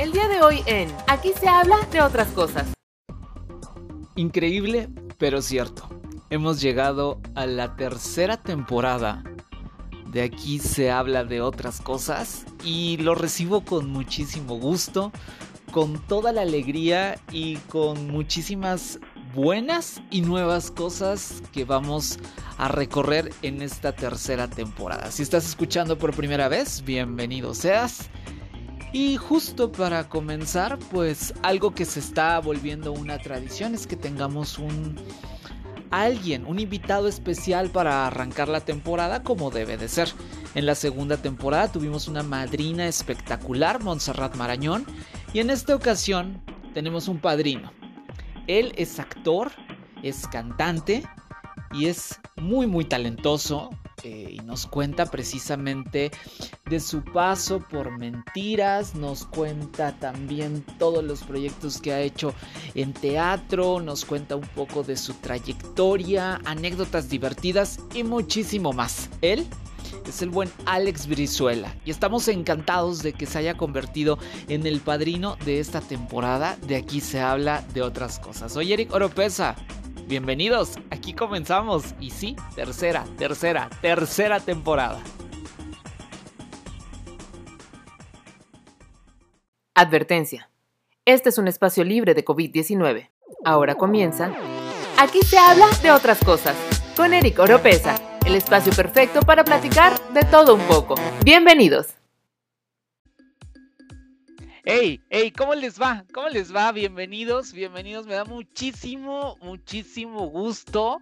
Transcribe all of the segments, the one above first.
El día de hoy en Aquí se habla de otras cosas. Increíble, pero cierto. Hemos llegado a la tercera temporada. De aquí se habla de otras cosas y lo recibo con muchísimo gusto, con toda la alegría y con muchísimas buenas y nuevas cosas que vamos a recorrer en esta tercera temporada. Si estás escuchando por primera vez, bienvenido seas. Y justo para comenzar, pues algo que se está volviendo una tradición es que tengamos un alguien, un invitado especial para arrancar la temporada como debe de ser. En la segunda temporada tuvimos una madrina espectacular, Montserrat Marañón, y en esta ocasión tenemos un padrino. Él es actor, es cantante y es muy muy talentoso eh, y nos cuenta precisamente de su paso por mentiras, nos cuenta también todos los proyectos que ha hecho en teatro, nos cuenta un poco de su trayectoria, anécdotas divertidas y muchísimo más. Él es el buen Alex Brizuela y estamos encantados de que se haya convertido en el padrino de esta temporada. De aquí se habla de otras cosas. Soy Eric Oropesa. Bienvenidos, aquí comenzamos y sí, tercera, tercera, tercera temporada. Advertencia. Este es un espacio libre de COVID-19. Ahora comienza. Aquí se habla de otras cosas. Con Eric Oropesa el espacio perfecto para platicar de todo un poco. Bienvenidos. Hey, hey, ¿cómo les va? ¿Cómo les va? Bienvenidos, bienvenidos. Me da muchísimo, muchísimo gusto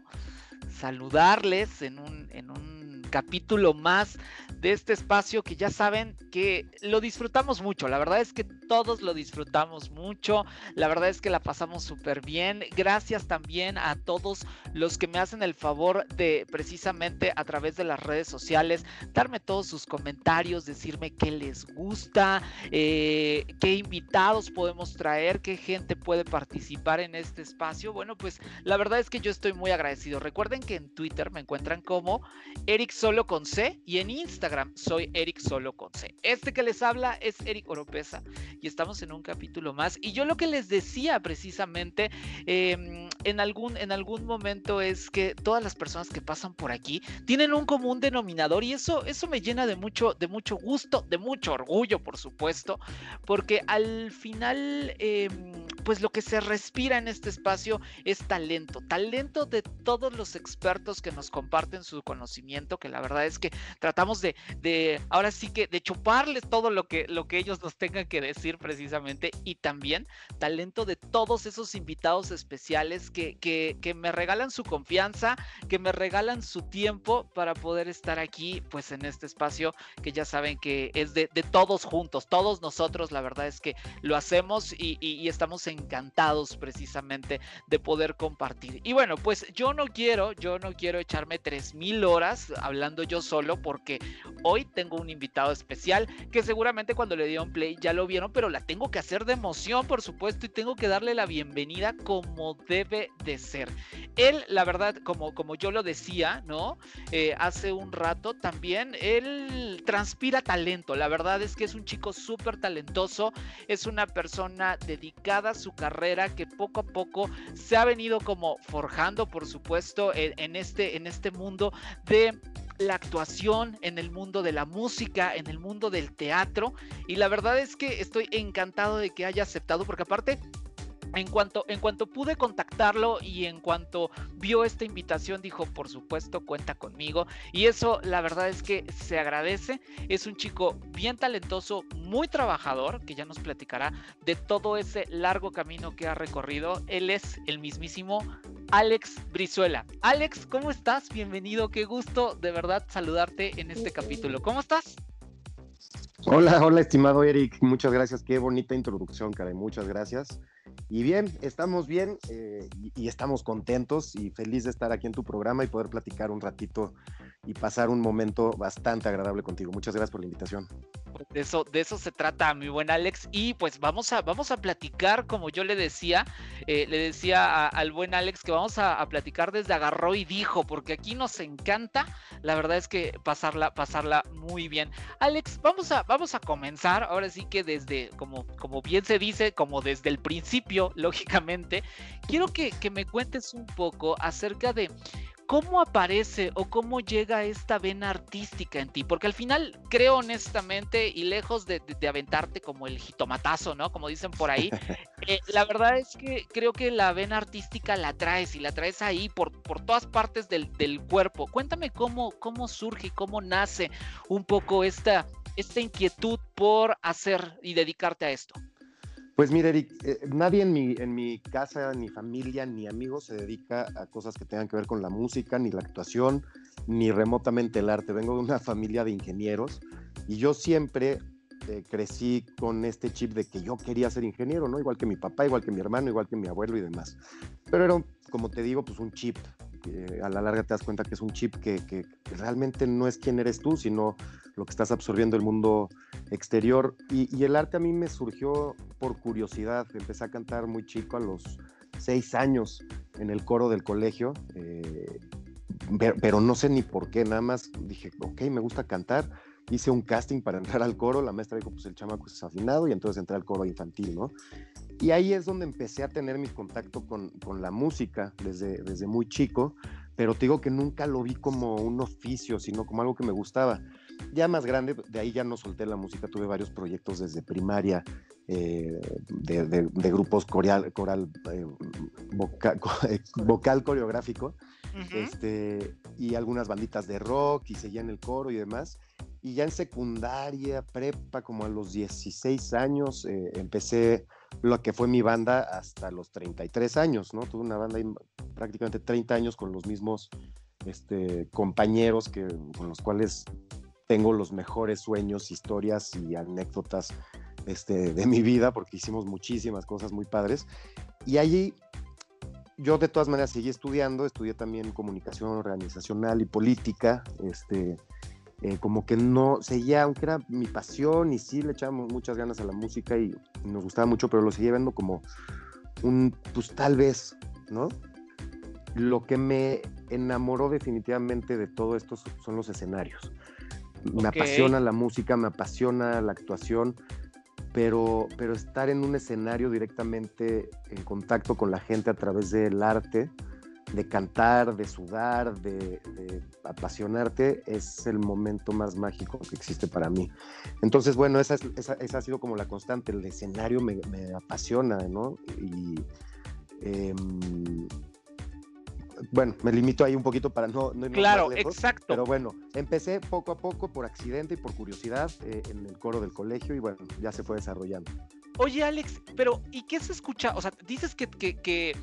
saludarles en un, en un capítulo más de este espacio que ya saben que lo disfrutamos mucho. La verdad es que todos lo disfrutamos mucho. La verdad es que la pasamos súper bien. Gracias también a todos los que me hacen el favor de precisamente a través de las redes sociales darme todos sus comentarios, decirme qué les gusta, eh, qué invitados podemos traer, qué gente puede participar en este espacio. Bueno, pues la verdad es que yo estoy muy agradecido. Recuerden que en Twitter me encuentran como Eric Solo con C y en Instagram soy Eric Solo con C. Este que les habla es Eric Oropesa y estamos en un capítulo más. Y yo lo que les decía precisamente em, en, algún, en algún momento es que todas las personas que pasan por aquí tienen un común denominador y eso, eso me llena de mucho, de mucho gusto, de mucho orgullo, por supuesto, porque al final, em, pues lo que se respira en este espacio es talento, talento de todos los expertos que nos comparten su conocimiento, que la verdad es que tratamos de de ahora sí que de chuparles todo lo que, lo que ellos nos tengan que decir precisamente y también talento de todos esos invitados especiales que, que, que me regalan su confianza, que me regalan su tiempo para poder estar aquí pues en este espacio que ya saben que es de, de todos juntos, todos nosotros la verdad es que lo hacemos y, estamos encantados precisamente de poder compartir. Y bueno, pues yo no quiero, yo no quiero echarme 3000 horas hablando yo solo porque Hoy tengo un invitado especial que seguramente cuando le dieron play ya lo vieron, pero la tengo que hacer de emoción, por supuesto, y tengo que darle la bienvenida como debe de ser. Él, la verdad, como, como yo lo decía, ¿no? Eh, hace un rato también, él transpira talento. La verdad es que es un chico súper talentoso, es una persona dedicada a su carrera que poco a poco se ha venido como forjando, por supuesto, en este, en este mundo de la actuación, en el mundo de la música, en el mundo del teatro. Y la verdad es que estoy encantado de que haya aceptado, porque aparte en cuanto, en cuanto pude contactarlo y en cuanto vio esta invitación, dijo, por supuesto, cuenta conmigo. Y eso, la verdad es que se agradece. Es un chico bien talentoso, muy trabajador, que ya nos platicará de todo ese largo camino que ha recorrido. Él es el mismísimo Alex Brizuela. Alex, ¿cómo estás? Bienvenido, qué gusto de verdad saludarte en este capítulo. ¿Cómo estás? Hola, hola, estimado Eric. Muchas gracias. Qué bonita introducción, caray. Muchas gracias. Y bien, estamos bien eh, y, estamos contentos y feliz de estar aquí en tu programa y poder platicar un ratito y pasar un momento bastante agradable contigo. Muchas gracias por la invitación. De eso, de eso se trata, mi buen Alex. Y pues vamos a, vamos a platicar, como yo le decía, eh, le decía al buen Alex que vamos a, platicar desde agarró y dijo, porque aquí nos encanta, la verdad es que pasarla, pasarla muy bien. Alex, vamos a, vamos a comenzar, ahora sí que desde, como, como bien se dice, como desde el principio, lógicamente, quiero que, que me cuentes un poco acerca de ¿cómo aparece o cómo llega esta vena artística en ti? Porque al final creo honestamente y lejos de, aventarte como el jitomatazo, ¿no? Como dicen por ahí, eh, la verdad es que creo que la vena artística la traes y la traes ahí por, por todas partes del, del cuerpo. Cuéntame cómo, cómo surge y cómo nace un poco esta, esta inquietud por hacer y dedicarte a esto. Pues mira, Eric, eh, nadie en mi, en mi casa, ni familia, ni amigos se dedica a cosas que tengan que ver con la música, ni la actuación, ni remotamente el arte. Vengo de una familia de ingenieros y yo siempre eh, crecí con este chip de que yo quería ser ingeniero, ¿no? Igual que mi papá, igual que mi hermano, igual que mi abuelo y demás. Pero era, como te digo, pues un chip. A la larga te das cuenta que es un chip que, realmente no es quién eres tú, sino lo que estás absorbiendo el mundo exterior. Y, el arte a mí me surgió por curiosidad. Empecé a cantar muy chico a los seis años en el coro del colegio, eh, pero no sé ni por qué, nada más dije, ok, me gusta cantar. Hice un casting para entrar al coro, la maestra dijo, pues el chamaco es afinado y entonces entré al coro infantil, ¿no? Y ahí es donde empecé a tener mi contacto con, con la música desde, desde muy chico, pero te digo que nunca lo vi como un oficio, sino como algo que me gustaba. Ya más grande, de ahí ya no solté la música, tuve varios proyectos desde primaria, eh, de, grupos coral, coral eh, eh, vocal coreográfico, este, y algunas banditas de rock, y seguía en el coro y demás. Y ya en secundaria, prepa, como a los 16 años, empecé lo que fue mi banda hasta los 33 años, ¿no? Tuve una banda prácticamente 30 años con los mismos este, compañeros que, con los cuales tengo los mejores sueños, historias y anécdotas este, de mi vida, porque hicimos muchísimas cosas muy padres. Y allí yo de todas maneras seguí estudiando, estudié también comunicación organizacional y política, este, eh, como que no seguía, aunque era mi pasión y sí le echábamos muchas ganas a la música y nos gustaba mucho, pero lo seguía viendo como un, pues tal vez, ¿no? Lo que me enamoró definitivamente de todo esto son los escenarios. Me apasiona la música, me apasiona la actuación, pero, pero estar en un escenario directamente en contacto con la gente a través del arte, de cantar, de sudar, de, apasionarte, es el momento más mágico que existe para mí. Entonces, bueno, esa, esa, esa ha sido como la constante, el escenario me, me apasiona, ¿no? Y eh, bueno, me limito ahí un poquito para no, no Claro, exacto. Pero bueno, empecé poco a poco por accidente y por curiosidad eh, en el coro del colegio y bueno, ya se fue desarrollando. Oye, Alex, pero ¿y qué se escucha? O sea, dices que, que,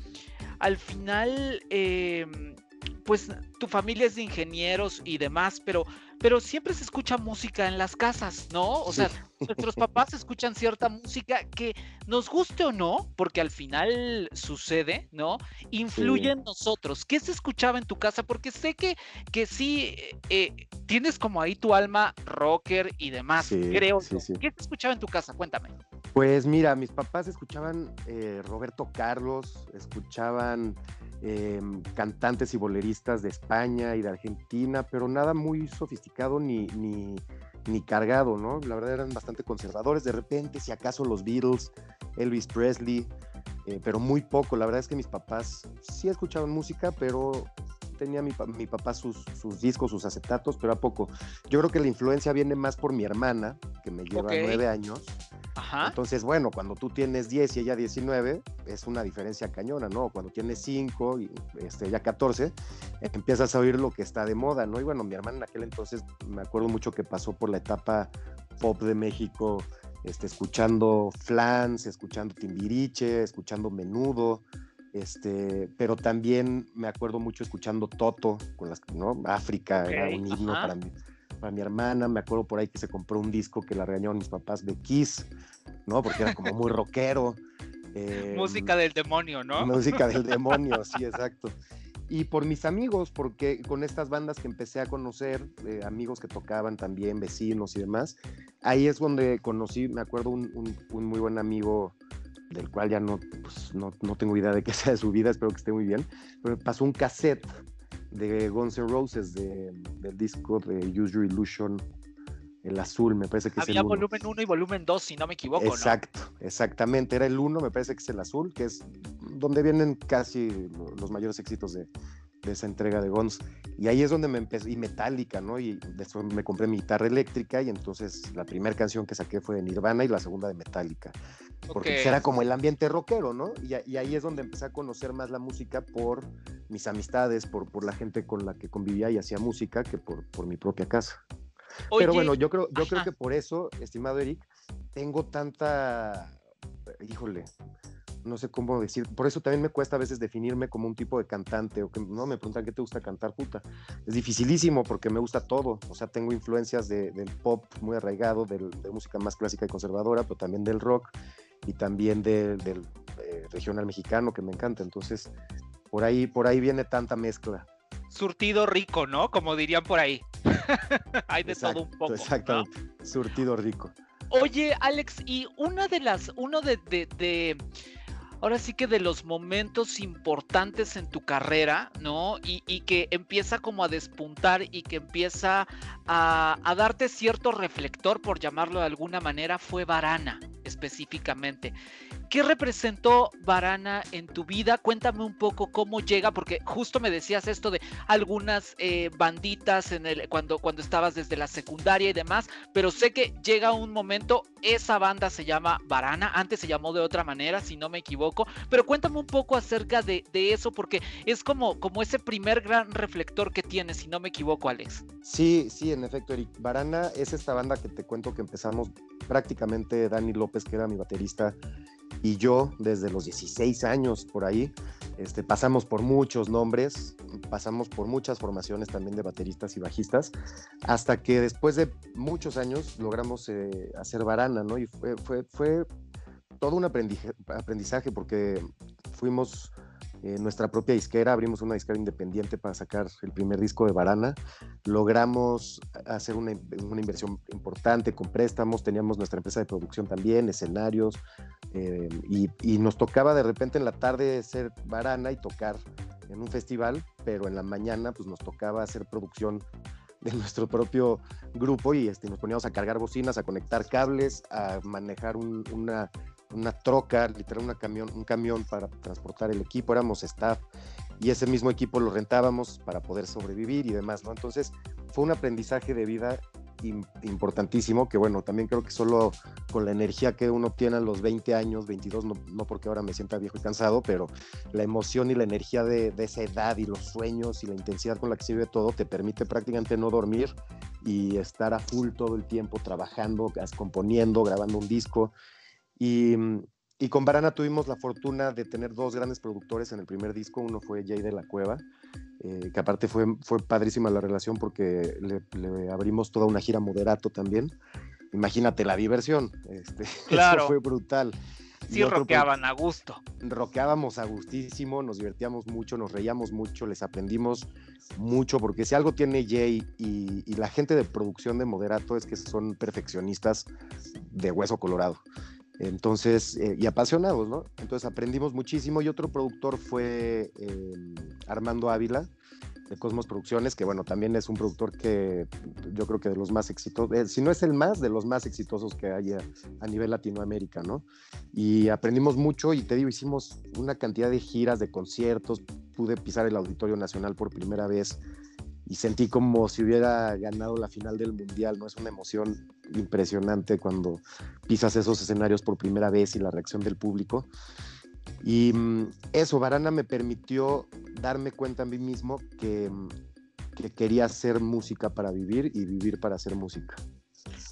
al final, em, pues tu familia es de ingenieros y demás, pero pero siempre se escucha música en las casas, ¿no? O sea, nuestros papás escuchan cierta música que nos guste o no, porque al final sucede, ¿no? Influye en nosotros. ¿Qué se escuchaba en tu casa? Porque sé que, que sí eh, tienes como ahí tu alma rocker y demás, creo. ¿Qué se escuchaba en tu casa? Cuéntame. Pues mira, mis papás escuchaban eh, Roberto Carlos, escuchaban Em, cantantes y boleristas de España y de Argentina, pero nada muy sofisticado ni, ni, ni, cargado, ¿no? La verdad eran bastante conservadores. De repente, si acaso los Beatles, Elvis Presley, eh, pero muy poco. La verdad es que mis papás sí escuchaban música, pero tenía mi, mi papá sus, sus, discos, sus acetatos, pero a poco. Yo creo que la influencia viene más por mi hermana, que me lleva nueve años. Entonces, bueno, cuando tú tienes 10 y ella 19, es una diferencia cañona, ¿no? Cuando tienes 5 y este, ella 14, empiezas a oír lo que está de moda, ¿no? Y bueno, mi hermana en aquel entonces me acuerdo mucho que pasó por la etapa pop de México, este, escuchando Flans, escuchando Timbiriche, escuchando Menudo, este, pero también me acuerdo mucho escuchando Toto, con las, ¿no? África era un himno para mí para mi hermana, me acuerdo por ahí que se compró un disco que la regañaron mis papás de Kiss, ¿no? Porque era como muy rockero. música em, del demonio, ¿no? Música del demonio, sí, exacto. y por mis amigos, porque con estas bandas que empecé a conocer, eh, amigos que tocaban también, vecinos y demás, ahí es donde conocí, me acuerdo, un, un, muy buen amigo del cual ya no, pues, no, no, tengo idea de qué sea de su vida, espero que esté muy bien, pero me pasó un cassette de Guns N' Roses, de, del disco de Use Your Illusion, el azul, me parece que es el Había volumen 1 y volumen 2, si no me equivoco. Exacto, exactamente, era el 1, me parece que es el azul, que es donde vienen casi los mayores éxitos de, de esa entrega de Guns. Y ahí es donde me empecé, y Metallica, ¿no? Y después me compré mi guitarra eléctrica y entonces la primera canción que saqué fue de Nirvana y la segunda de Metallica. Porque era como el ambiente rockero, ¿no? Y, y, ahí es donde empecé a conocer más la música por mis amistades, por, por la gente con la que convivía y hacía música, que por, por mi propia casa. Pero bueno, yo creo, yo creo que por eso, estimado Eric, tengo tanta, híjole, no sé cómo decir, por eso también me cuesta a veces definirme como un tipo de cantante o que no me preguntan qué te gusta cantar, puta. Es dificilísimo porque me gusta todo, o sea, tengo influencias del pop muy arraigado, de música más clásica y conservadora, pero también del rock y también del eh, regional mexicano que me encanta, entonces por ahí, por ahí viene tanta mezcla. Surtido rico, ¿no? Como dirían por ahí. Hay de todo un poco. Exactamente, surtido rico. Oye, Alex, y una de las, uno de, de ahora sí que de los momentos importantes en tu carrera, ¿no? Y, que empieza como a despuntar y que empieza a, a, darte cierto reflector, por llamarlo de alguna manera, fue Varana específicamente. ¿Qué representó Varana en tu vida? Cuéntame un poco cómo llega, porque justo me decías esto de algunas eh, banditas en el, cuando, cuando estabas desde la secundaria y demás, pero sé que llega un momento, esa banda se llama Varana, antes se llamó de otra manera, si no me equivoco, pero cuéntame un poco acerca de, eso, porque es como, como ese primer gran reflector que tienes, si no me equivoco, Alex. Sí, sí, en efecto, Eric. Varana es esta banda que te cuento que empezamos prácticamente Dani López, que era mi baterista, y yo desde los 16 años por ahí. Este, pasamos por muchos nombres, pasamos por muchas formaciones también de bateristas y bajistas, hasta que después de muchos años logramos eh, hacer Varana, ¿no? Y fue, fue, fue todo un aprendizaje porque fuimos nuestra propia disquera, abrimos una disquera independiente para sacar el primer disco de Varana, logramos hacer una, inversión importante con préstamos, teníamos nuestra empresa de producción también, escenarios, eh, y, nos tocaba de repente en la tarde ser Varana y tocar en un festival, pero en la mañana pues nos tocaba hacer producción de nuestro propio grupo y este, nos poníamos a cargar bocinas, a conectar cables, a manejar una una troca, literal una camión, un camión para transportar el equipo, éramos staff y ese mismo equipo lo rentábamos para poder sobrevivir y demás, ¿no? Entonces fue un aprendizaje de vida importantísimo, que bueno, también creo que solo con la energía que uno tiene a los 20 años, 22, no, no porque ahora me sienta viejo y cansado, pero la emoción y la energía de, de, esa edad y los sueños y la intensidad con la que se vive todo te permite prácticamente no dormir y estar a full todo el tiempo trabajando, componiendo, grabando un disco y, mm, y, con Barana tuvimos la fortuna de tener dos grandes productores en el primer disco. Uno fue Jay de la Cueva, eh, que aparte fue, fue padrísima la relación porque le, abrimos toda una gira moderato también. Imagínate la diversión. Este, claro. Eso fue brutal. Sí, rockeaban a gusto. Rockeábamos a gustísimo, nos divertíamos mucho, nos reíamos mucho, les aprendimos mucho, porque si algo tiene Jay y, y la gente de producción de Moderato es que son perfeccionistas de hueso colorado. Entonces, eh, y apasionados, ¿no? Entonces aprendimos muchísimo y otro productor fue em, Armando Ávila de Cosmos Producciones, que bueno, también es un productor que yo creo que de los más exitosos, eh, si no es el más, de los más exitosos que hay a, nivel Latinoamérica, ¿no? Y aprendimos mucho y te digo, hicimos una cantidad de giras, de conciertos, pude pisar el Auditorio Nacional por primera vez y sentí como si hubiera ganado la final del mundial, ¿no? Es una emoción impresionante cuando pisas esos escenarios por primera vez y la reacción del público. Y mm, eso, Varana me permitió darme cuenta a mí mismo que, mm, que quería hacer música para vivir y vivir para hacer música.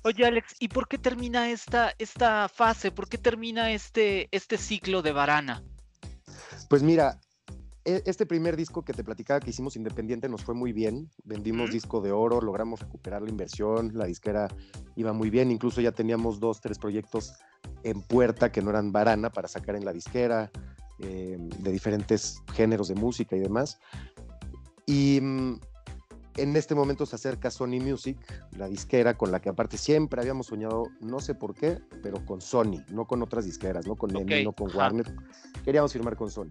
Oye, Alex, ¿y por qué termina esta, esta fase? ¿Por qué termina este, este ciclo de Varana? Pues mira, este primer disco que te platicaba que hicimos independiente nos fue muy bien. Vendimos disco de oro, logramos recuperar la inversión, la disquera iba muy bien. Incluso ya teníamos dos, tres proyectos en puerta que no eran varana para sacar en la disquera, eh, de diferentes géneros de música y demás. Y mm, en este momento se acerca Sony Music, la disquera con la que aparte siempre habíamos soñado, no sé por qué, pero con Sony, no con otras disqueras, no con EMI, no con Warner. Queríamos firmar con Sony.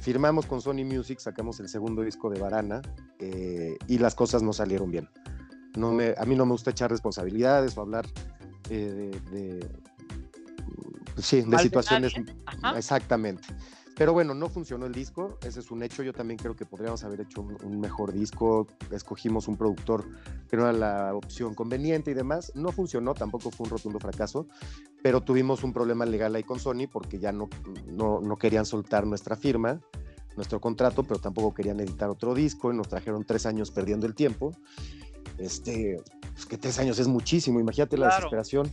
Firmamos con Sony Music, sacamos el segundo disco de Varana eh, y las cosas no salieron bien. No me, a mí no me gusta echar responsabilidades o hablar eh, de, sí, de situaciones. exactamente. Pero bueno, no funcionó el disco, ese es un hecho. Yo también creo que podríamos haber hecho un, mejor disco. Escogimos un productor que no era la opción conveniente y demás. No funcionó, tampoco fue un rotundo fracaso, pero tuvimos un problema legal ahí con Sony porque ya no, no, no querían soltar nuestra firma, nuestro contrato, pero tampoco querían editar otro disco y nos trajeron tres años perdiendo el tiempo. Este, pues que tres años es muchísimo, imagínate la desesperación.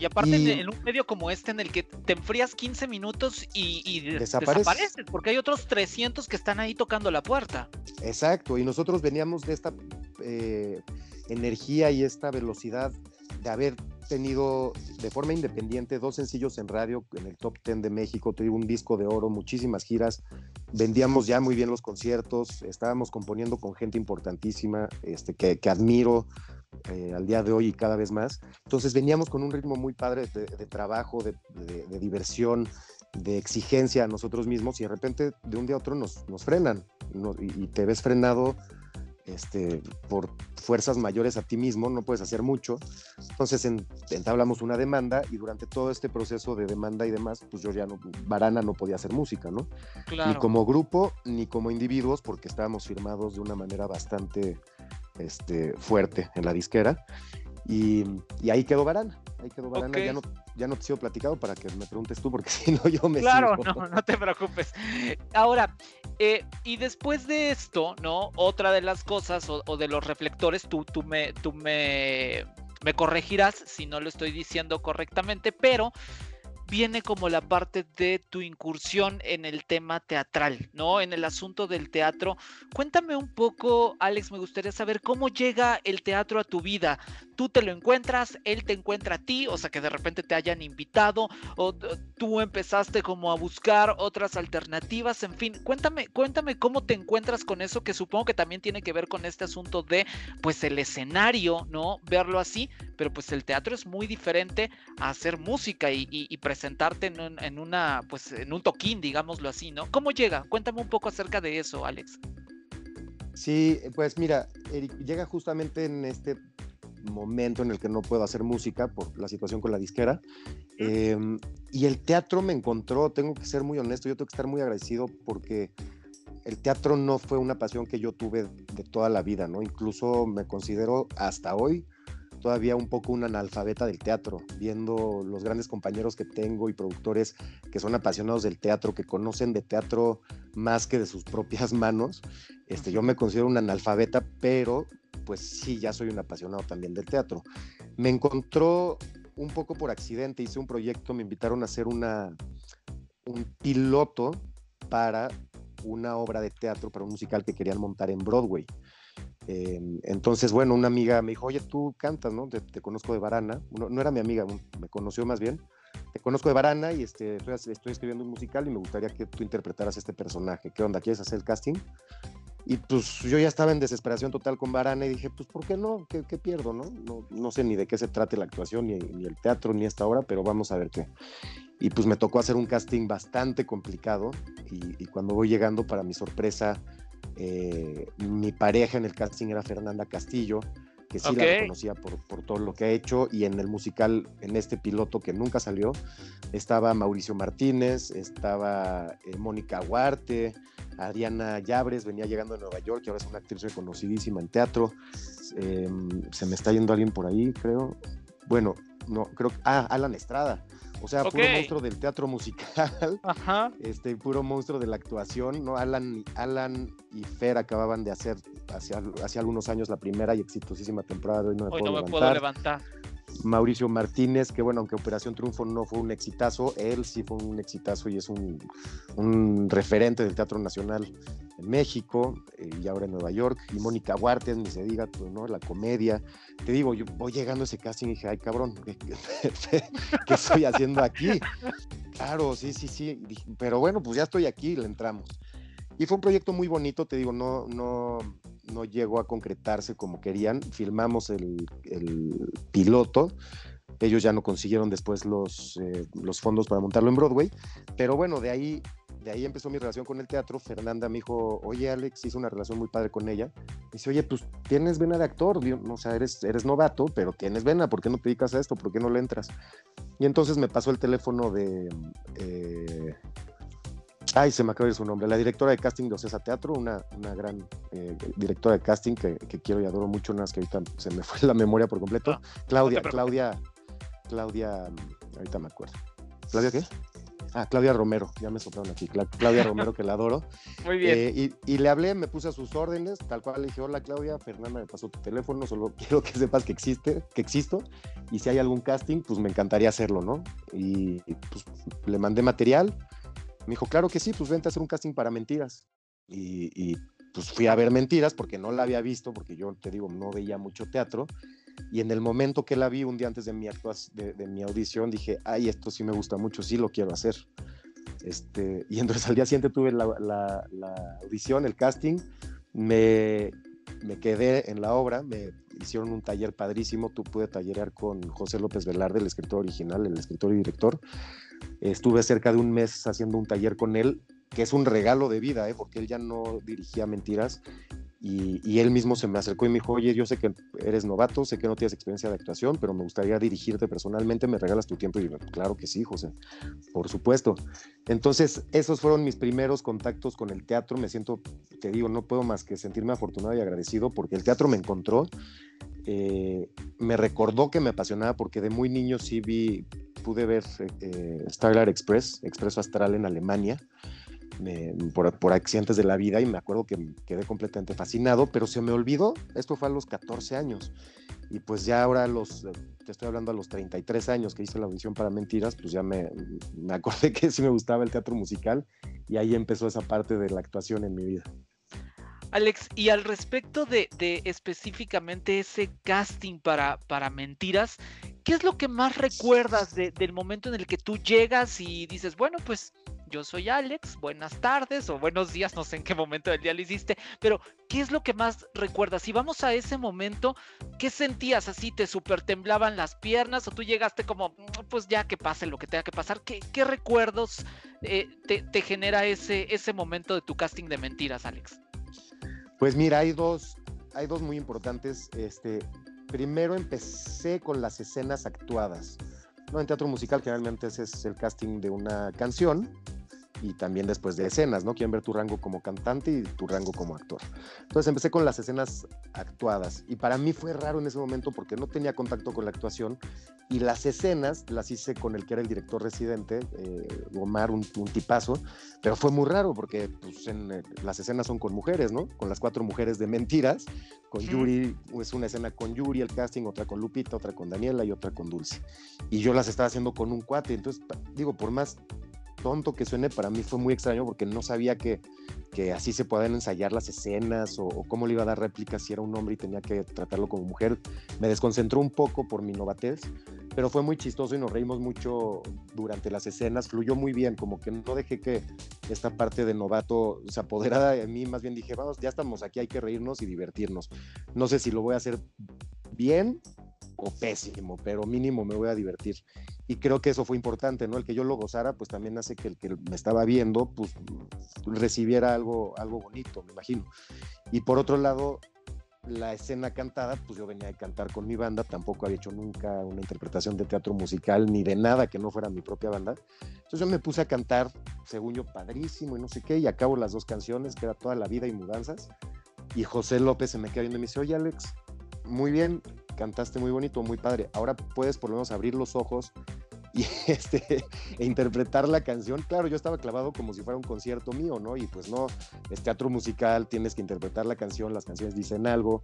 Y aparte en un medio como este en el que te enfrías 15 minutos y, desapareces. porque hay otros 300 que están ahí tocando la puerta. Exacto, y nosotros veníamos de esta eh, energía y esta velocidad de haber tenido de forma independiente dos sencillos en radio en el top 10 de México, tuve un disco de oro, muchísimas giras, vendíamos ya muy bien los conciertos, estábamos componiendo con gente importantísima este, que, que admiro, eh, al día de hoy y cada vez más. Entonces veníamos con un ritmo muy padre de, trabajo, de, diversión, de exigencia a nosotros mismos y de repente de un día a otro nos, nos frenan y, te ves frenado este, por fuerzas mayores a ti mismo, no puedes hacer mucho. Entonces entablamos una demanda y durante todo este proceso de demanda y demás, pues yo ya no, Varana no podía hacer música, ¿no? Ni como grupo, ni como individuos, porque estábamos firmados de una manera bastante este, fuerte en la disquera. Y, ahí quedó Varana. Ahí quedó Varana. Ya, no, ya no te sigo platicado para que me preguntes tú, porque si no yo me Claro, no, no te preocupes. Ahora, eh, y después de esto, ¿no? Otra de las cosas o, o de los reflectores, tú, tú, me, tú me, me corregirás si no lo estoy diciendo correctamente, pero viene como la parte de tu incursión en el tema teatral, ¿no? En el asunto del teatro. Cuéntame un poco, Alex, me gustaría saber cómo llega el teatro a tu vida. Tú te lo encuentras, él te encuentra a ti, o sea, que de repente te hayan invitado, o tú empezaste como a buscar otras alternativas, en fin, cuéntame, cuéntame cómo te encuentras con eso, que supongo que también tiene que ver con este asunto de, pues, el escenario, ¿no? Verlo así, pero pues el teatro es muy diferente a hacer música y, y, y presentarte en, una, pues en un toquín, digámoslo así, ¿no? ¿Cómo llega? Cuéntame un poco acerca de eso, Alex. Sí, pues mira, Eric, llega justamente en este momento en el que no puedo hacer música por la situación con la disquera. Em, y el teatro me encontró, tengo que ser muy honesto, yo tengo que estar muy agradecido porque el teatro no fue una pasión que yo tuve de toda la vida, ¿no? Incluso me considero hasta hoy todavía un poco un analfabeta del teatro, viendo los grandes compañeros que tengo y productores que son apasionados del teatro, que conocen de teatro más que de sus propias manos. Este, yo me considero un analfabeta, pero pues sí, ya soy un apasionado también del teatro. Me encontró un poco por accidente, hice un proyecto, me invitaron a hacer una, un piloto para una obra de teatro, para un musical que querían montar en Broadway. Em, entonces, bueno, una amiga me dijo, oye, tú cantas, ¿no? Te, conozco de Varana. No, era mi amiga, me conoció más bien. Te conozco de Varana y este, estoy, escribiendo un musical y me gustaría que tú interpretaras este personaje. ¿Qué onda? ¿Quieres hacer el casting? Y pues yo ya estaba en desesperación total con Varana y dije, pues ¿por qué no? ¿Qué, pierdo? No? no? sé ni de qué se trate la actuación, ni, ni, el teatro, ni esta obra, pero vamos a ver qué. Y pues me tocó hacer un casting bastante complicado y, y cuando voy llegando, para mi sorpresa, eh, mi pareja en el casting era Fernanda Castillo, que sí la conocía por, por, todo lo que ha hecho, y en el musical, en este piloto que nunca salió, estaba Mauricio Martínez, estaba eh, Mónica Huarte, Adriana Llabres, venía llegando de Nueva York, y ahora es una actriz reconocidísima en teatro. Em, se me está yendo alguien por ahí, creo. Bueno, no, creo que. Ah, Alan Estrada. O sea, puro monstruo del teatro musical. Ajá. Este, puro monstruo de la actuación, ¿no? Alan, Alan y Fer acababan de hace, hace algunos años la primera y exitosísima temporada de Hoy no me, puedo, no me puedo levantar. Mauricio Martínez, que bueno, aunque Operación Triunfo no fue un exitazo, él sí fue un exitazo y es un, referente del Teatro Nacional en México eh, y ahora en Nueva York. Y Mónica Huartes, ni se diga, pues, ¿no? La comedia. Te digo, yo voy llegando a ese casting y dije, ay cabrón, ¿qué, qué estoy haciendo aquí? Claro, sí, sí, sí. Pero bueno, pues ya estoy aquí, le entramos. Y fue un proyecto muy bonito, te digo, no, no, no llegó a concretarse como querían. Filmamos el, el piloto, ellos ya no consiguieron después los, eh, los fondos para montarlo en Broadway, pero bueno, de ahí, de ahí empezó mi relación con el teatro. Fernanda me dijo, oye Alex, hice una relación muy padre con ella. Me dice, oye, pues tienes vena de actor, o sea, eres, eres novato, pero tienes vena, ¿por qué no te dedicas a esto? ¿Por qué no le entras? Y entonces me pasó el teléfono de... Eh, ay, se me acaba de ir su nombre, la directora de casting de Ocesa Teatro, una, una gran eh, directora de casting que, que, quiero y adoro mucho, unas que ahorita se me fue la memoria por completo. Ah, Claudia, Claudia, Claudia, ahorita me acuerdo. ¿Claudia qué? Ah, Claudia Romero, ya me soplaron aquí. Claudia Romero, que la adoro. Muy bien. Eh, y, le hablé, me puse a sus órdenes, tal cual le dije, hola Claudia, Fernanda me pasó tu teléfono, solo quiero que sepas que existe, que existo, y si hay algún casting, pues me encantaría hacerlo, ¿no? Y pues le mandé material, me dijo, claro que sí, pues vente a hacer un casting para mentiras. Y, y pues fui a ver mentiras porque no la había visto, porque yo te digo, no veía mucho teatro. Y en el momento que la vi, un día antes de mi, de, de mi audición, dije, ay, esto sí me gusta mucho, sí lo quiero hacer. Este, y entonces al día siguiente tuve la, la, la audición, el casting, me, me, quedé en la obra, me hicieron un taller padrísimo, tú pude tallerear con José López Velarde, el escritor original, el escritor y director. Estuve cerca de un mes haciendo un taller con él, que es un regalo de vida, ¿eh? porque él ya no dirigía mentiras y, él mismo se me acercó y me dijo, oye, yo sé que eres novato, sé que no tienes experiencia de actuación, pero me gustaría dirigirte personalmente, ¿me regalas tu tiempo? Y claro que sí, José, por supuesto. Entonces, esos fueron mis primeros contactos con el teatro. Me siento, te digo, no puedo más que sentirme afortunado y agradecido porque el teatro me encontró, eh, me recordó que me apasionaba porque de muy niño sí vi, pude ver eh, Starlight Express, Expreso Astral en Alemania por, accidentes de la vida y me acuerdo que quedé completamente fascinado, pero se me olvidó, esto fue a los 14 años y pues ya ahora los, eh, te estoy hablando a los 33 años que hice la audición para Mentiras, pues ya me, me acordé que sí me gustaba el teatro musical y ahí empezó esa parte de la actuación en mi vida. Alex, y al respecto de, específicamente ese casting para, para Mentiras, ¿qué es lo que más recuerdas del momento en el que tú llegas y dices, bueno, pues yo soy Alex, buenas tardes o buenos días, no sé en qué momento del día lo hiciste, pero ¿qué es lo que más recuerdas? Si vamos a ese momento, ¿qué sentías así? ¿Te super temblaban las piernas o tú llegaste como, mm, pues ya que pase lo que tenga que pasar? ¿Qué, qué recuerdos eh, te, te, genera ese, ese momento de tu casting de mentiras, Alex? Pues mira, hay dos, hay dos muy importantes. Este, primero empecé con las escenas actuadas. ¿no? En teatro musical generalmente ese es el casting de una canción y también después de escenas, ¿no? Quieren ver tu rango como cantante y tu rango como actor. Entonces empecé con las escenas actuadas y para mí fue raro en ese momento porque no tenía contacto con la actuación y las escenas las hice con el que era el director residente, eh, Omar, un, tipazo, pero fue muy raro porque pues, en, eh, las escenas son con mujeres, ¿no? Con las cuatro mujeres de mentiras, con Yuri, es una escena con Yuri, el casting, otra con Lupita, otra con Daniela y otra con Dulce. Y yo las estaba haciendo con un cuate, entonces digo, por más tonto que suene, para mí fue muy extraño porque no sabía que, que así se podían ensayar las escenas o, cómo le iba a dar réplicas si era un hombre y tenía que tratarlo como mujer. Me desconcentró un poco por mi novatez, pero fue muy chistoso y nos reímos mucho durante las escenas, fluyó muy bien, como que no dejé que esta parte de novato se apoderara de mí, más bien dije, vamos, ya estamos aquí, hay que reírnos y divertirnos. No sé si lo voy a hacer bien o pésimo, pero mínimo me voy a divertir. Y creo que eso fue importante, ¿no? El que yo lo gozara, pues también hace que el que me estaba viendo, pues recibiera algo, algo bonito, me imagino. Y por otro lado, la escena cantada, pues yo venía a cantar con mi banda, tampoco había hecho nunca una interpretación de teatro musical ni de nada que no fuera mi propia banda. Entonces yo me puse a cantar, según yo, padrísimo y no sé qué, y acabo las dos canciones, que era Toda la vida y Mudanzas. Y José López se me queda viendo y me dice, oye Alex, muy bien, cantaste muy bonito, muy padre. Ahora puedes por lo menos abrir los ojos y este, e interpretar la canción. Claro, yo estaba clavado como si fuera un concierto mío, ¿no? Y pues no, es teatro musical, tienes que interpretar la canción, las canciones dicen algo,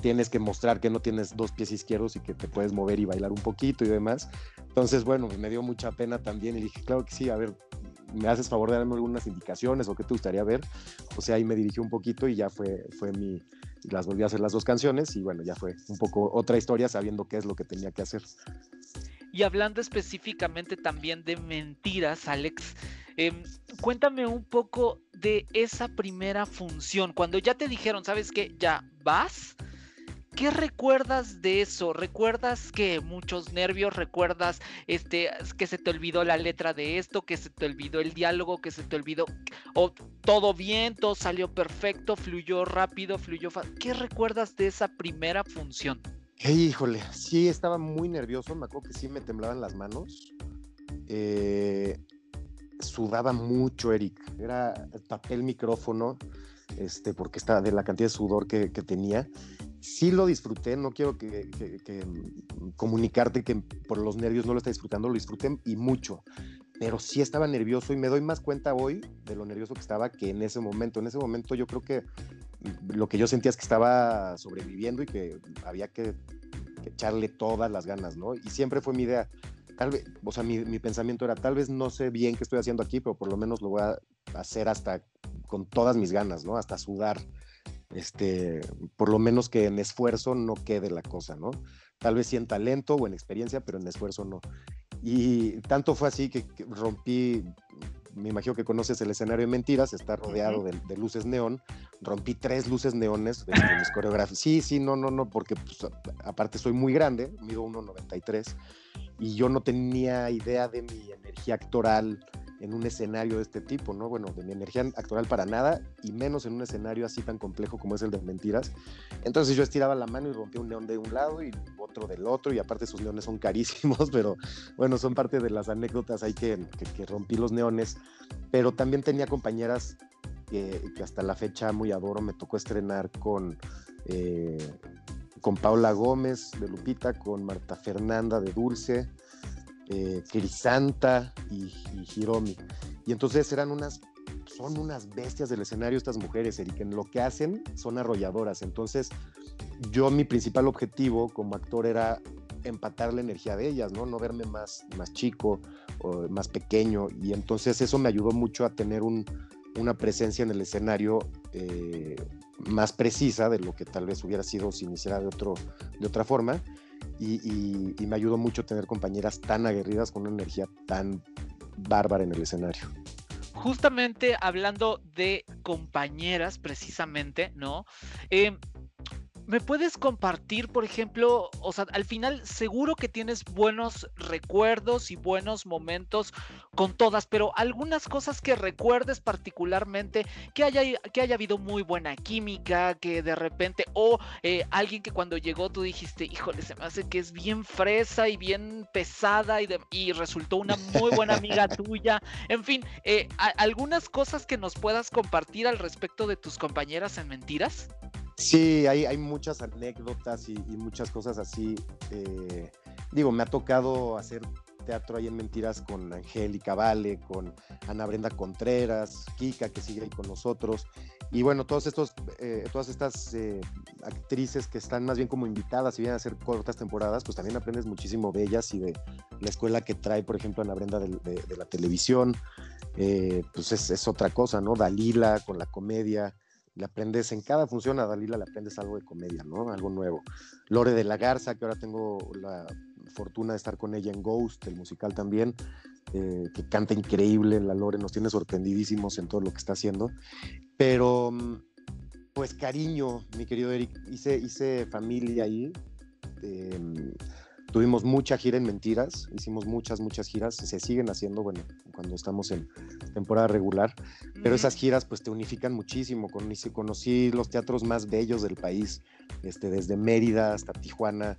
tienes que mostrar que no tienes dos pies izquierdos y que te puedes mover y bailar un poquito y demás. Entonces, bueno, me dio mucha pena también y dije, claro que sí, a ver, ¿me haces favor de darme algunas indicaciones o qué te gustaría ver? O sea, ahí me dirigí un poquito y ya fue, fue mi, las volví a hacer las dos canciones y bueno, ya fue un poco otra historia sabiendo qué es lo que tenía que hacer. Y hablando específicamente también de mentiras, Alex, em, cuéntame un poco de esa primera función? Cuando ya te dijeron, ¿sabes qué? Ya vas. ¿Qué recuerdas de eso? ¿Recuerdas que muchos nervios? ¿Recuerdas este, que se te olvidó la letra de esto? ¿Que se te olvidó el diálogo? ¿Que se te olvidó? ¿O todo bien? ¿Todo salió perfecto? ¿Fluyó rápido? ¿Fluyó fácil? ¿Qué recuerdas de esa primera función? híjole, sí, estaba muy nervioso. Me acuerdo que sí me temblaban las manos. Eh, sudaba mucho, Eric. Era papel micrófono, este, porque estaba de la cantidad de sudor que, tenía sí lo disfruté, no quiero que, mm, comunicarte que por los nervios no lo está disfrutando, lo disfruté y mucho, pero sí estaba nervioso y me doy más cuenta hoy de lo nervioso que estaba que en ese momento. En ese momento yo creo que lo que yo sentía es que estaba sobreviviendo y que había que, echarle todas las ganas, ¿no? Y siempre fue mi idea. Tal vez, o sea, mi, mi pensamiento era, tal vez no sé bien qué estoy haciendo aquí, pero por lo menos lo voy a hacer hasta con todas mis ganas, ¿no? Hasta sudar este, por lo menos que en esfuerzo no quede la cosa, ¿no? Tal vez sí en talento o en experiencia, pero en esfuerzo no. Y tanto fue así que, rompí, me imagino que conoces el escenario de mentiras, está rodeado de, luces neón, rompí tres luces neones de, mis coreografías. Sí, sí, no, no, no, porque pues, aparte soy muy grande, mido 1,93 y yo no tenía idea de mi energía actoral en un escenario de este tipo, ¿no? Bueno, de mi energía actoral para nada y menos en un escenario así tan complejo como es el de Mentiras. Entonces yo estiraba la mano y rompía un león de un lado y otro del otro y aparte sus leones son carísimos, pero bueno, son parte de las anécdotas ahí que, que, rompí los leones, pero también tenía compañeras que, hasta la fecha muy adoro, me tocó estrenar con... Eh, con Paula Gómez de Lupita, con Marta Fernanda de Dulce, eh, Crisanta y, Hiromi. Y entonces eran unas, son unas bestias del escenario estas mujeres, Eric, en lo que hacen son arrolladoras. Entonces yo mi principal objetivo como actor era empatar la energía de ellas, ¿no? No verme más, más chico o más pequeño. Y entonces eso me ayudó mucho a tener una presencia en el escenario eh, más precisa de lo que tal vez hubiera sido si me hiciera de, otro, de otra forma y, me ayudó mucho tener compañeras tan aguerridas con una energía tan bárbara en el escenario. Justamente hablando de compañeras, precisamente, ¿no? Eh, ¿Me puedes compartir, por ejemplo, o sea, al final seguro que tienes buenos recuerdos y buenos momentos con todas, pero algunas cosas que recuerdes particularmente, que haya, que haya habido muy buena química, que de repente, o eh, alguien que cuando llegó tú dijiste, híjole, se me hace que es bien fresa y bien pesada y, y resultó una muy buena amiga tuya. En fin, eh, algunas cosas que nos puedas compartir al respecto de tus compañeras en mentiras. Sí, hay, hay muchas anécdotas y, muchas cosas así. Eh, digo, me ha tocado hacer teatro ahí en Mentiras con Angélica Vale, con Ana Brenda Contreras, Kika, que sigue ahí con nosotros. Y bueno, todos estos, eh, todas estas eh, actrices que están más bien como invitadas y vienen a hacer cortas temporadas, pues también aprendes muchísimo de ellas y de la escuela que trae, por ejemplo, Ana Brenda de, la televisión. pues es, es, otra cosa, ¿no? Dalila con la comedia le aprendes en cada función a Dalila, le aprendes algo de comedia, ¿no? Algo nuevo. Lore de la Garza, que ahora tengo la fortuna de estar con ella en Ghost, el musical también, eh, que canta increíble, la Lore nos tiene sorprendidísimos en todo lo que está haciendo. Pero, mm, pues cariño, mi querido Eric, hice, familia ahí. Eh, Tuvimos mucha gira en Mentiras, hicimos muchas, muchas giras, se siguen haciendo, bueno, cuando estamos en temporada regular, pero esas giras pues te unifican muchísimo, conocí, conocí los teatros más bellos del país, este, desde Mérida hasta Tijuana,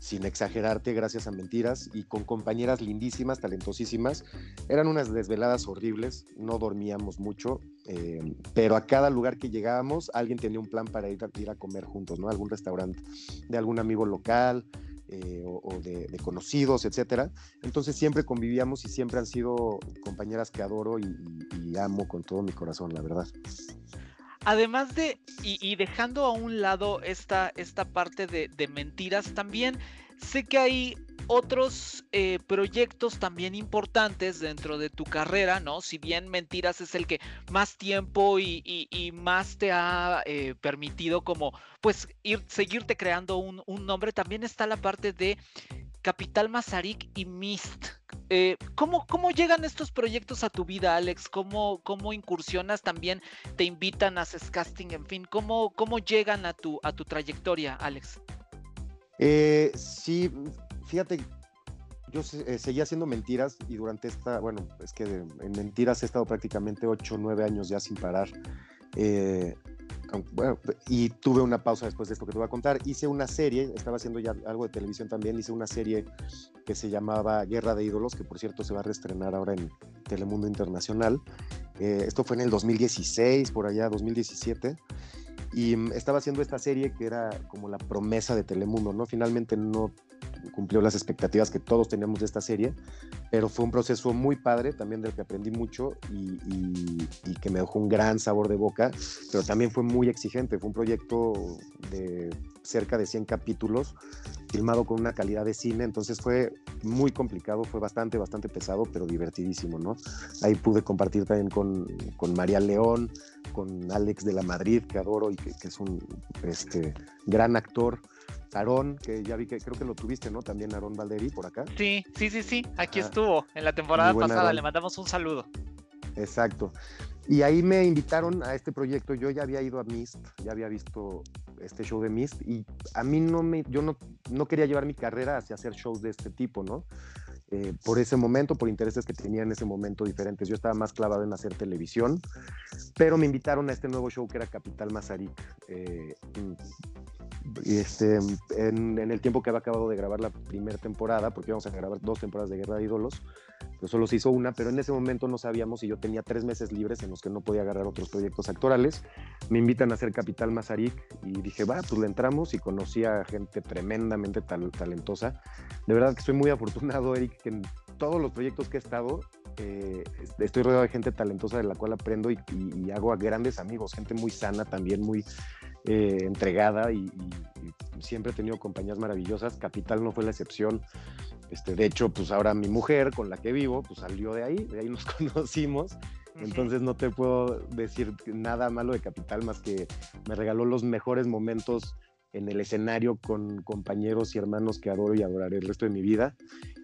sin exagerarte, gracias a Mentiras, y con compañeras lindísimas, talentosísimas. Eran unas desveladas horribles, no dormíamos mucho, eh, pero a cada lugar que llegábamos, alguien tenía un plan para ir a, ir a comer juntos, ¿no? Algún restaurante de algún amigo local, eh, o, de, conocidos, etcétera. Entonces siempre convivíamos y siempre han sido compañeras que adoro y, amo con todo mi corazón, la verdad. Además de, y, dejando a un lado esta, esta parte de, de mentiras, también sé que hay otros eh, proyectos también importantes dentro de tu carrera, ¿no? Si bien Mentiras es el que más tiempo y, más te ha eh, permitido como, pues, ir, seguirte creando un, nombre, también está la parte de Capital Mazarik y Mist. eh, ¿cómo, ¿cómo, llegan estos proyectos a tu vida, Alex? ¿Cómo, cómo incursionas también? ¿Te invitan, haces casting, en fin? ¿Cómo, cómo llegan a tu, a tu trayectoria, Alex? Sí, fíjate, yo eh, seguía haciendo mentiras y durante esta, bueno, es que en mentiras he estado prácticamente 8 o 9 años ya sin parar. Eh, bueno, y tuve una pausa después de esto que te voy a contar. Hice una serie, estaba haciendo ya algo de televisión también, hice una serie que se llamaba Guerra de Ídolos, que por cierto se va a reestrenar ahora en Telemundo Internacional. Eh, esto fue en el 2016, por allá, 2017. Y mm, estaba haciendo esta serie que era como la promesa de Telemundo, ¿no? Finalmente no cumplió las expectativas que todos teníamos de esta serie, pero fue un proceso muy padre, también del que aprendí mucho y, que me dejó un gran sabor de boca, pero también fue muy exigente, fue un proyecto de cerca de 100 capítulos, filmado con una calidad de cine, entonces fue muy complicado, fue bastante, bastante pesado, pero divertidísimo, ¿no? Ahí pude compartir también con, con María León, con Alex de la Madrid, que adoro y que, que es un este, gran actor. Aarón, que ya vi que creo que lo tuviste, ¿no? También Aarón Valderi por acá. Sí, sí, sí, sí. Aquí estuvo en la temporada pasada. Le mandamos un saludo. Exacto. Y ahí me invitaron a este proyecto. Yo ya había ido a Mist, ya había visto este show de Mist y a mí no me, yo no, no quería llevar mi carrera hacia hacer shows de este tipo, ¿no? Eh, por ese momento, por intereses que tenía en ese momento diferentes. Yo estaba más clavado en hacer televisión, pero me invitaron a este nuevo show que era Capital Mazarik. Eh, este, en, el tiempo que había acabado de grabar la primera temporada, porque íbamos a grabar dos temporadas de Guerra de Ídolos, pues solo se hizo una, pero en ese momento no sabíamos y yo tenía tres meses libres en los que no podía agarrar otros proyectos actorales. Me invitan a hacer Capital Mazarik y dije, va, pues le entramos y conocí a gente tremendamente talentosa. De verdad que estoy muy afortunado, Eric, que en todos los proyectos que he estado, eh, estoy rodeado de gente talentosa de la cual aprendo y, hago a grandes amigos, gente muy sana también, muy eh, entregada y, siempre he tenido compañías maravillosas. Capital no fue la excepción. Este, de hecho, pues ahora mi mujer con la que vivo, pues salió de ahí, de ahí nos conocimos. Entonces no te puedo decir nada malo de Capital más que me regaló los mejores momentos en el escenario con compañeros y hermanos que adoro y adoraré el resto de mi vida.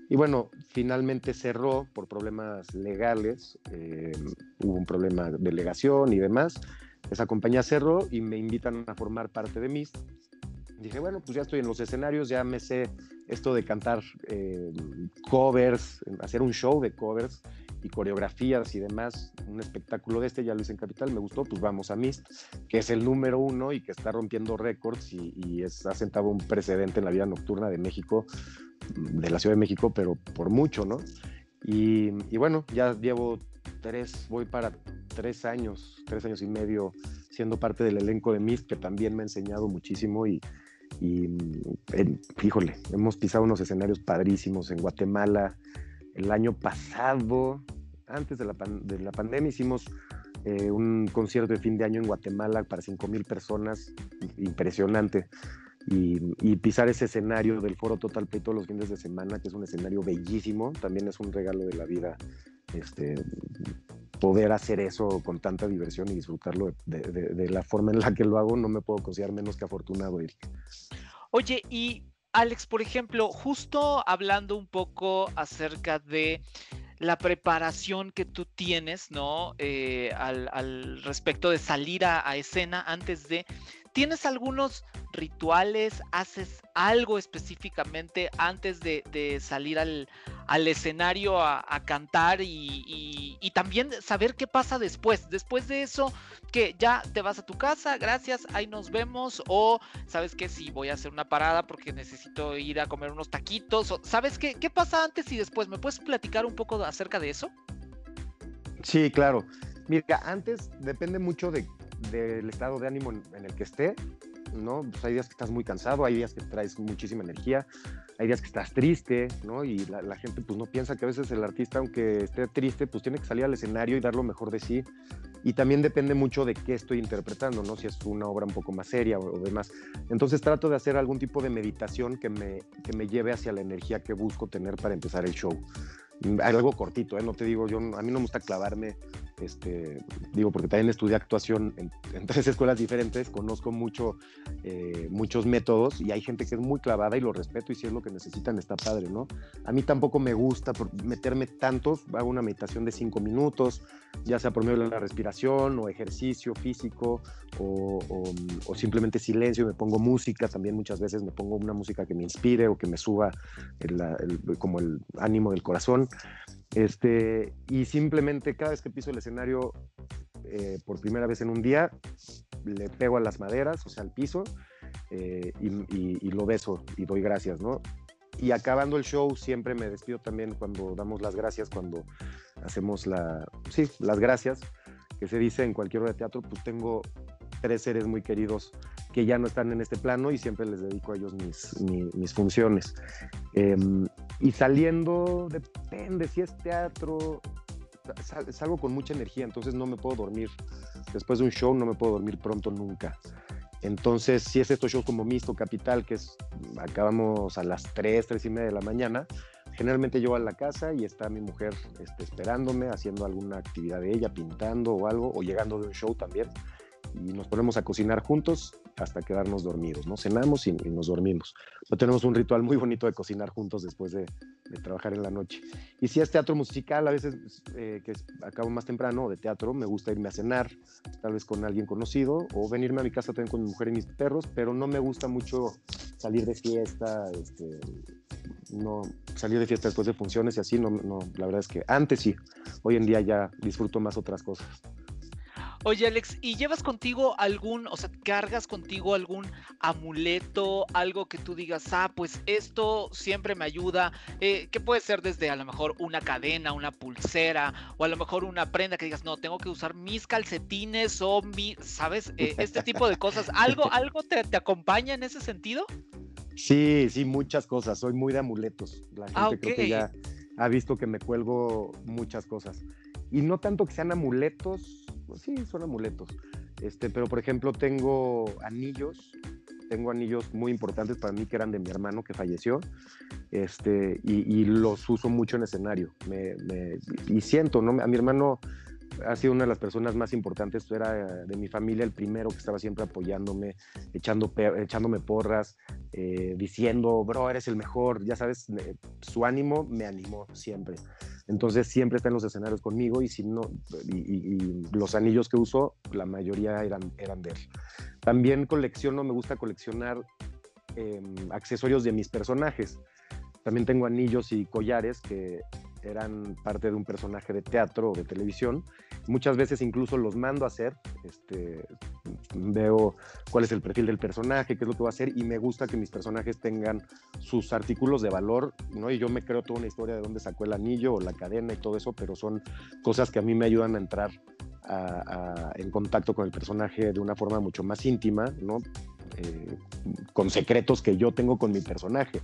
Y bueno, finalmente cerró por problemas legales, eh, hubo un problema de delegación y demás. Esa compañía cerró y me invitan a formar parte de Mist. Dije, bueno, pues ya estoy en los escenarios, ya me sé esto de cantar eh, covers, hacer un show de covers y coreografías y demás, un espectáculo de este, ya lo hice en Capital, me gustó, pues vamos a Mist, que es el número uno y que está rompiendo récords y, es, ha sentado un precedente en la vida nocturna de México, de la Ciudad de México, pero por mucho, ¿no? Y, y bueno, ya llevo tres, voy para tres años, tres años y medio siendo parte del elenco de Mist, que también me ha enseñado muchísimo y, y híjole, hemos pisado unos escenarios padrísimos en Guatemala. El año pasado, antes de la, de la pandemia, hicimos eh, un concierto de fin de año en Guatemala para 5 mil personas, impresionante. Y, y, pisar ese escenario del Foro Total Play todos los fines de semana, que es un escenario bellísimo, también es un regalo de la vida este, poder hacer eso con tanta diversión y disfrutarlo de, la forma en la que lo hago, no me puedo considerar menos que afortunado, Eric. Oye, y Alex, por ejemplo, justo hablando un poco acerca de la preparación que tú tienes, ¿no? Eh, al, respecto de salir a, escena antes de... ¿Tienes algunos rituales? ¿Haces algo específicamente antes de, salir al, escenario a, cantar y, también saber qué pasa después? Después de eso, que ya te vas a tu casa, gracias, ahí nos vemos, o sabes que si voy a hacer una parada porque necesito ir a comer unos taquitos, ¿sabes qué? ¿Qué pasa antes y después? ¿Me puedes platicar un poco acerca de eso? Sí, claro. Mira, antes depende mucho de del estado de ánimo en, el que esté, ¿no? Pues hay días que estás muy cansado, hay días que traes muchísima energía, hay días que estás triste, ¿no? Y la, gente pues no piensa que a veces el artista, aunque esté triste, pues tiene que salir al escenario y dar lo mejor de sí. Y también depende mucho de qué estoy interpretando, ¿no? Si es una obra un poco más seria o, demás. Entonces trato de hacer algún tipo de meditación que me, que me lleve hacia la energía que busco tener para empezar el show. Algo cortito, ¿eh? no te digo, yo, a mí no me gusta clavarme este, digo, porque también estudié actuación en, tres escuelas diferentes, conozco mucho, eh, muchos métodos y hay gente que es muy clavada y lo respeto y si es lo que necesitan está padre, ¿no? A mí tampoco me gusta meterme tantos, hago una meditación de cinco minutos, ya sea por medio de la respiración o ejercicio físico o, simplemente silencio, me pongo música, también muchas veces me pongo una música que me inspire o que me suba como el ánimo del corazón. Este, y simplemente cada vez que piso el escenario eh, por primera vez en un día, le pego a las maderas, o sea, al piso, eh, y, lo beso y doy gracias, ¿no? Y acabando el show, siempre me despido también cuando damos las gracias, cuando hacemos la, sí, las gracias, que se dice en cualquier hora de teatro, pues tengo tres seres muy queridos que ya no están en este plano y siempre les dedico a ellos mis, mis, funciones. Em, y saliendo, depende, si es teatro, salgo con mucha energía, entonces no me puedo dormir. Después de un show no me puedo dormir pronto nunca. Entonces, si es estos shows como Misto Capital, que es, acabamos a las 3, 3 y media de la mañana, generalmente yo a la casa y está mi mujer este, esperándome, haciendo alguna actividad de ella, pintando o algo, o llegando de un show también y nos ponemos a cocinar juntos hasta quedarnos dormidos, ¿no? Cenamos y, nos dormimos. Pero tenemos un ritual muy bonito de cocinar juntos después de, trabajar en la noche. Y si es teatro musical, a veces eh, que acabo más temprano de teatro, me gusta irme a cenar, tal vez con alguien conocido, o venirme a mi casa también con mi mujer y mis perros, pero no me gusta mucho salir de fiesta, este, no salir de fiesta después de funciones y así, no, no, la verdad es que antes sí, hoy en día ya disfruto más otras cosas. Oye, Alex, ¿y llevas contigo algún, o sea, cargas contigo algún amuleto, algo que tú digas, ah, pues esto siempre me ayuda? Eh, que puede ser desde a lo mejor una cadena, una pulsera, o a lo mejor una prenda que digas, no, tengo que usar mis calcetines o mi, ¿sabes? Eh, este tipo de cosas. ¿Algo, algo te, acompaña en ese sentido? Sí, sí, muchas cosas. Soy muy de amuletos. La gente ah, creo que ya ha visto que me cuelgo muchas cosas. Y no tanto que sean amuletos, sí, son amuletos. Este, pero por ejemplo, tengo anillos, tengo anillos muy importantes para mí que eran de mi hermano que falleció, este, y, los uso mucho en escenario. Me, y siento, ¿no? A mi hermano ha sido una de las personas más importantes, era de mi familia el primero que estaba siempre apoyándome, echando, echándome porras, eh, diciendo, bro, eres el mejor, ya sabes, su ánimo me animó siempre. Entonces siempre está en los escenarios conmigo y, si no, y, los anillos que uso, la mayoría eran, eran de él. También colecciono, me gusta coleccionar em, accesorios de mis personajes. También tengo anillos y collares que eran parte de un personaje de teatro o de televisión. Muchas veces incluso los mando a hacer, este, veo cuál es el perfil del personaje, qué es lo que va a hacer y me gusta que mis personajes tengan sus artículos de valor, ¿no? Y yo me creo toda una historia de dónde sacó el anillo o la cadena y todo eso, pero son cosas que a mí me ayudan a entrar en contacto con el personaje de una forma mucho más íntima, ¿no? Eh, con secretos que yo tengo con mi personaje.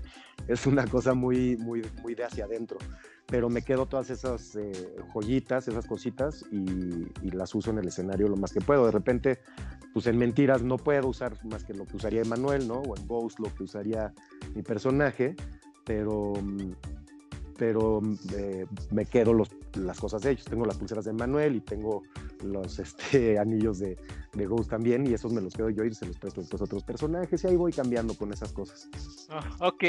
Es una cosa muy, muy, muy de hacia adentro. Pero me quedo todas esas eh, joyitas, esas cositas y, las uso en el escenario lo más que puedo. De repente, pues en mentiras no puedo usar más que lo que usaría Emanuel, ¿no? O en Ghost lo que usaría mi personaje, pero pero eh, me quedo los, las cosas de ellos. Tengo las pulseras de Manuel y tengo los este, anillos de, de, Ghost también y esos me los quedo yo y se los presto a estos otros personajes y ahí voy cambiando con esas cosas. Ah, ok.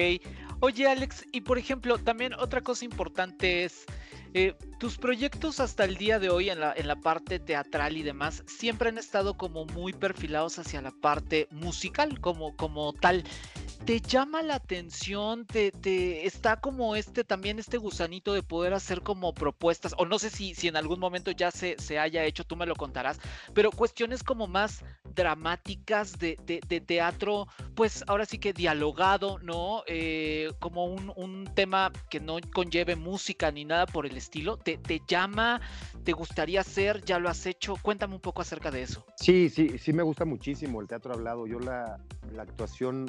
Oye Alex, y por ejemplo, también otra cosa importante es... Eh, tus proyectos hasta el día de hoy en la, en la parte teatral y demás siempre han estado como muy perfilados hacia la parte musical como, como tal te llama la atención, te, está como este también este gusanito de poder hacer como propuestas, o no sé si, si en algún momento ya se, se haya hecho, tú me lo contarás, pero cuestiones como más dramáticas de, de, teatro, pues ahora sí que dialogado, ¿no? Eh, como un, un, tema que no conlleve música ni nada por el estilo, ¿te, te llama? ¿Te gustaría hacer? ¿Ya lo has hecho? Cuéntame un poco acerca de eso. Sí, sí, sí me gusta muchísimo el teatro hablado. Yo la, la actuación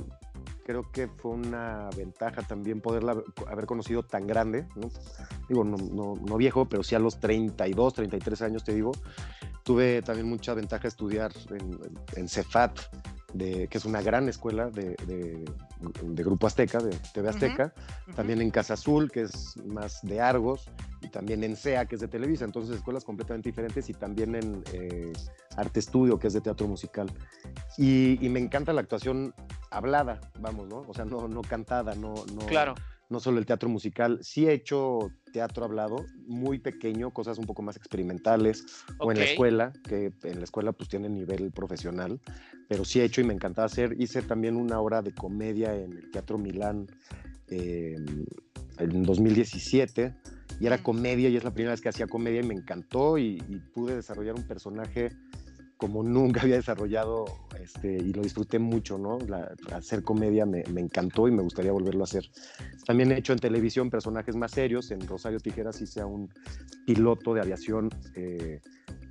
creo que fue una ventaja también poderla haber conocido tan grande, ¿no? digo, no, no, viejo, pero sí a los 32, 33 años, te digo, tuve también mucha ventaja estudiar en, en Cefat, de, que es una gran escuela de, de, Grupo Azteca, de TV Azteca, también en Casa Azul, que es más de Argos, y también en SEA, que es de Televisa, entonces escuelas completamente diferentes, y también en eh, Arte Estudio, que es de teatro musical. Y, me encanta la actuación hablada, vamos, ¿no? O sea, no, no cantada, no, no, claro no solo el teatro musical, sí he hecho teatro hablado, muy pequeño, cosas un poco más experimentales, o en la escuela, que en la escuela pues tiene nivel profesional, pero sí he hecho y me encantaba hacer. Hice también una hora de comedia en el Teatro Milán em, en 2017, y era comedia, y es la primera vez que hacía comedia y me encantó, y pude desarrollar un personaje como nunca había desarrollado este, y lo disfruté mucho, ¿no? hacer comedia me, encantó y me gustaría volverlo a hacer. También he hecho en televisión personajes más serios. En Rosario Tijeras hice a un piloto de aviación eh,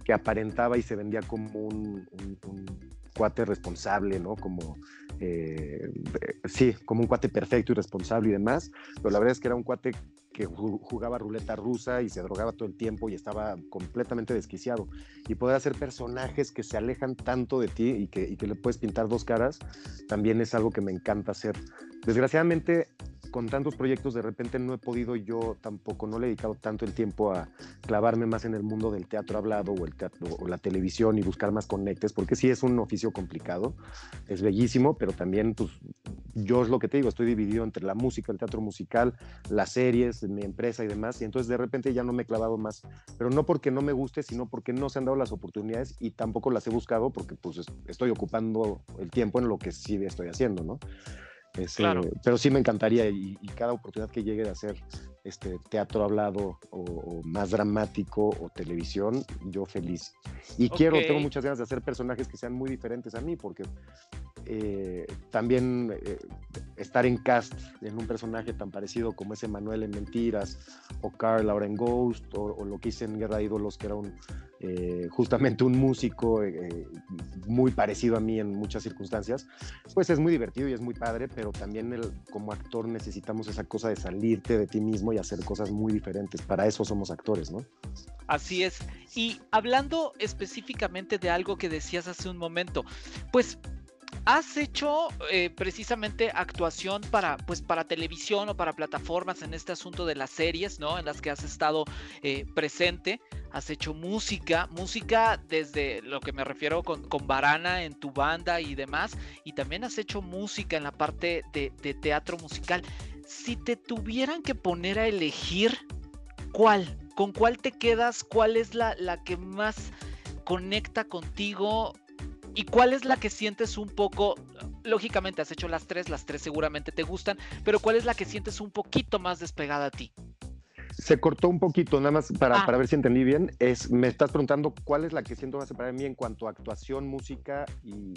que aparentaba y se vendía como un, cuate responsable, ¿no? Como, eh, sí, como un cuate perfecto y responsable y demás. Pero la verdad es que era un cuate que jugaba ruleta rusa y se drogaba todo el tiempo y estaba completamente desquiciado. Y poder hacer personajes que se alejan tanto de ti y que, y que le puedes pintar dos caras, también es algo que me encanta hacer. Desgraciadamente, con tantos proyectos de repente no he podido yo tampoco, no le he dedicado tanto el tiempo a clavarme más en el mundo del teatro hablado o, la televisión y buscar más conectes, porque sí es un oficio complicado, es bellísimo, pero también pues yo es lo que te digo, estoy dividido entre la música, el teatro musical, las series, mi empresa y demás, y entonces de repente ya no me he clavado más, pero no porque no me guste, sino porque no se han dado las oportunidades y tampoco las he buscado porque pues estoy ocupando el tiempo en lo que sí estoy haciendo, ¿no? Claro. Pero sí me encantaría y, cada oportunidad que llegue de hacer este teatro hablado o, más dramático o televisión, yo feliz. Y quiero, tengo muchas ganas de hacer personajes que sean muy diferentes a mí, porque eh, también eh, estar en cast en un personaje tan parecido como ese Manuel en Mentiras, o Carl ahora en Ghost, o, lo que hice en Guerra de Ídolos, que era un, eh, justamente un músico muy parecido a mí en muchas circunstancias, pues es muy divertido y es muy padre, pero también el, como actor necesitamos esa cosa de salirte de ti mismo y hacer cosas muy diferentes. Para eso somos actores, ¿no? Así es. Y hablando específicamente de algo que decías hace un momento, pues has hecho eh, precisamente actuación para, pues, para televisión o para plataformas en este asunto de las series, ¿no? En las que has estado eh, presente. Has hecho música, música desde lo que me refiero con, con Barana en tu banda y demás. Y también has hecho música en la parte de, teatro musical. Si te tuvieran que poner a elegir, ¿cuál? ¿Con cuál te quedas? ¿Cuál es la, la que más conecta contigo ¿Y cuál es la que sientes un poco, lógicamente has hecho las tres, las tres seguramente te gustan, pero cuál es la que sientes un poquito más despegada a ti? Se cortó un poquito, nada más para, ah. para, ver si entendí bien. Es, me estás preguntando cuál es la que siento más para mí en cuanto a actuación, música y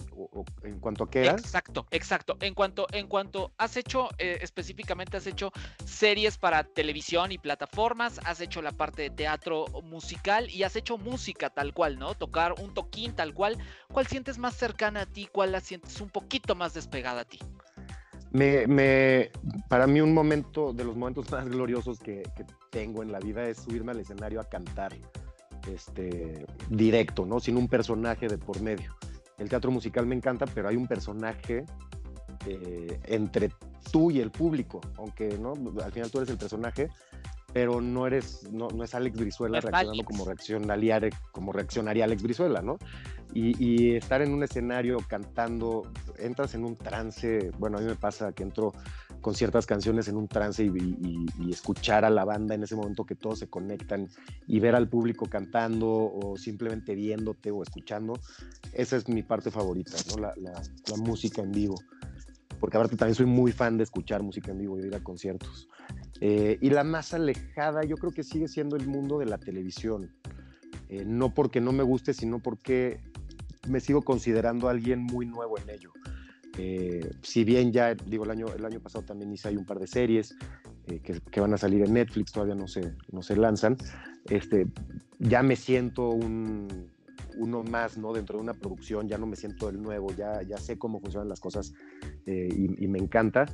en cuanto a qué. Exacto, exacto. En cuanto, en cuanto has hecho, eh, específicamente has hecho series para televisión y plataformas, has hecho la parte de teatro musical y has hecho música tal cual, ¿no? Tocar un toquín tal cual. ¿Cuál sientes más cercana a ti? ¿Cuál la sientes un poquito más despegada a ti? Me, para mí un momento, de los momentos más gloriosos que, tengo en la vida es subirme al escenario a cantar este, directo, ¿no? Sin un personaje de por medio. El teatro musical me encanta, pero hay un personaje eh, entre tú y el público, aunque ¿no? al final tú eres el personaje, pero no eres, no, no es Alex Brizuela reaccionando como reaccionaría, como reaccionaría Alex Brizuela, ¿no? Y, estar en un escenario cantando, entras en un trance, bueno, a mí me pasa que entro con ciertas canciones en un trance y, escuchar a la banda en ese momento que todos se conectan y ver al público cantando o simplemente viéndote o escuchando, esa es mi parte favorita, ¿no? La, la, la música en vivo porque aparte también soy muy fan de escuchar música en vivo y ir a conciertos. Eh, y la más alejada yo creo que sigue siendo el mundo de la televisión. Eh, no porque no me guste, sino porque me sigo considerando alguien muy nuevo en ello. Eh, si bien ya, digo, el año, el año pasado también hice ahí un par de series que, van a salir en Netflix, todavía no se, no se lanzan, este, ya me siento un, uno más, ¿no? Dentro de una producción, ya no me siento el nuevo, ya, ya sé cómo funcionan las cosas y, me encanta,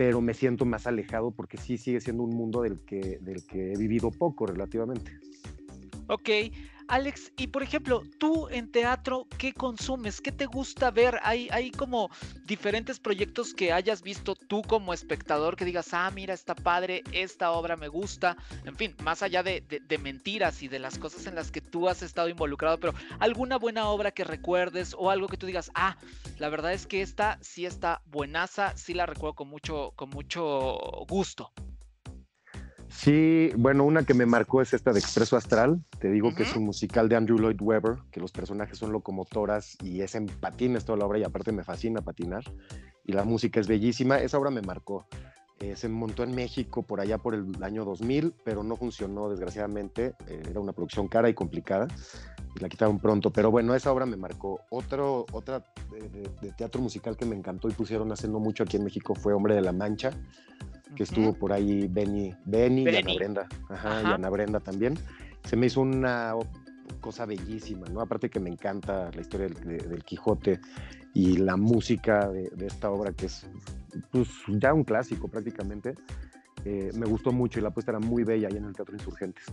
pero me siento más alejado porque sí sigue siendo un mundo del que, del que he vivido poco relativamente. Ok, Alex, y por ejemplo, tú en teatro, ¿qué consumes? ¿Qué te gusta ver? ¿Hay, hay como diferentes proyectos que hayas visto tú como espectador que digas, ah, mira, está padre, esta obra me gusta? En fin, más allá de, de mentiras y de las cosas en las que tú has estado involucrado, pero alguna buena obra que recuerdes o algo que tú digas, ah, la verdad es que esta sí está buenaza, sí la recuerdo con mucho, con mucho gusto. Sí, bueno, una que me marcó es esta de Expreso Astral. Te digo que es un musical de Andrew Lloyd Webber, que los personajes son locomotoras y es en patines toda la obra y aparte me fascina patinar. Y la música es bellísima. Esa obra me marcó. Eh, se montó en México por allá por el año 2000, pero no funcionó desgraciadamente. Eh, era una producción cara y complicada y la quitaron pronto. Pero bueno, esa obra me marcó. Otro, otra de, de teatro musical que me encantó y pusieron haciendo mucho aquí en México fue Hombre de la Mancha que estuvo por ahí Benny, Benny, y Ana Brenda, ajá, y Ana Brenda también. Se me hizo una cosa bellísima, ¿no? Aparte que me encanta la historia del, Quijote y la música de, esta obra que es pues, ya un clásico prácticamente. Eh, me gustó mucho y la puesta era muy bella ahí en el Teatro Insurgentes.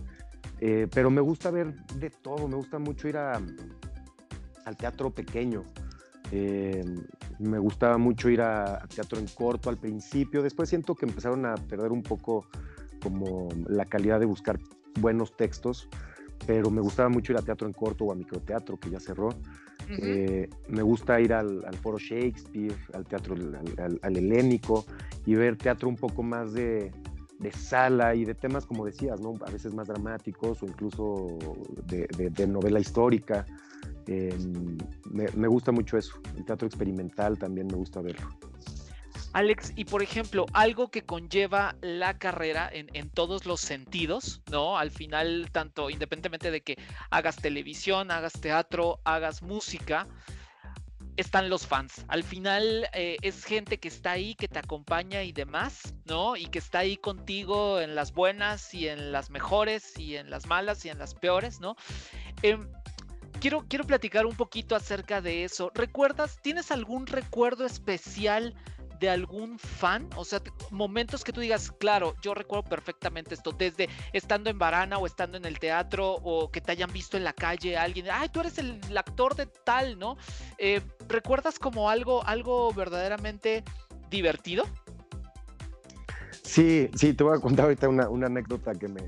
Eh, pero me gusta ver de todo, me gusta mucho ir a, al teatro pequeño. Eh, me gustaba mucho ir a, teatro en corto al principio, después siento que empezaron a perder un poco como la calidad de buscar buenos textos, pero me gustaba mucho ir a teatro en corto o a microteatro, que ya cerró. Eh, me gusta ir al, foro Shakespeare, al teatro, al, helénico y ver teatro un poco más de, sala y de temas, como decías, ¿no? a veces más dramáticos o incluso de novela histórica. Em, me, gusta mucho eso. El teatro experimental también me gusta verlo. Alex, y por ejemplo, algo que conlleva la carrera en, todos los sentidos, ¿no? Al final, tanto independientemente de que hagas televisión, hagas teatro, hagas música, están los fans. Al final eh, es gente que está ahí, que te acompaña y demás, ¿no? Y que está ahí contigo en las buenas y en las mejores y en las malas y en las peores, ¿no? Em, quiero, quiero platicar un poquito acerca de eso. ¿Recuerdas, tienes algún recuerdo especial de algún fan? O sea, momentos que tú digas, claro, yo recuerdo perfectamente esto, desde estando en Varana o estando en el teatro o que te hayan visto en la calle alguien, ay, tú eres el, actor de tal, ¿no? Eh, ¿Recuerdas como algo, algo verdaderamente divertido? Sí, sí, te voy a contar ahorita una, anécdota que me,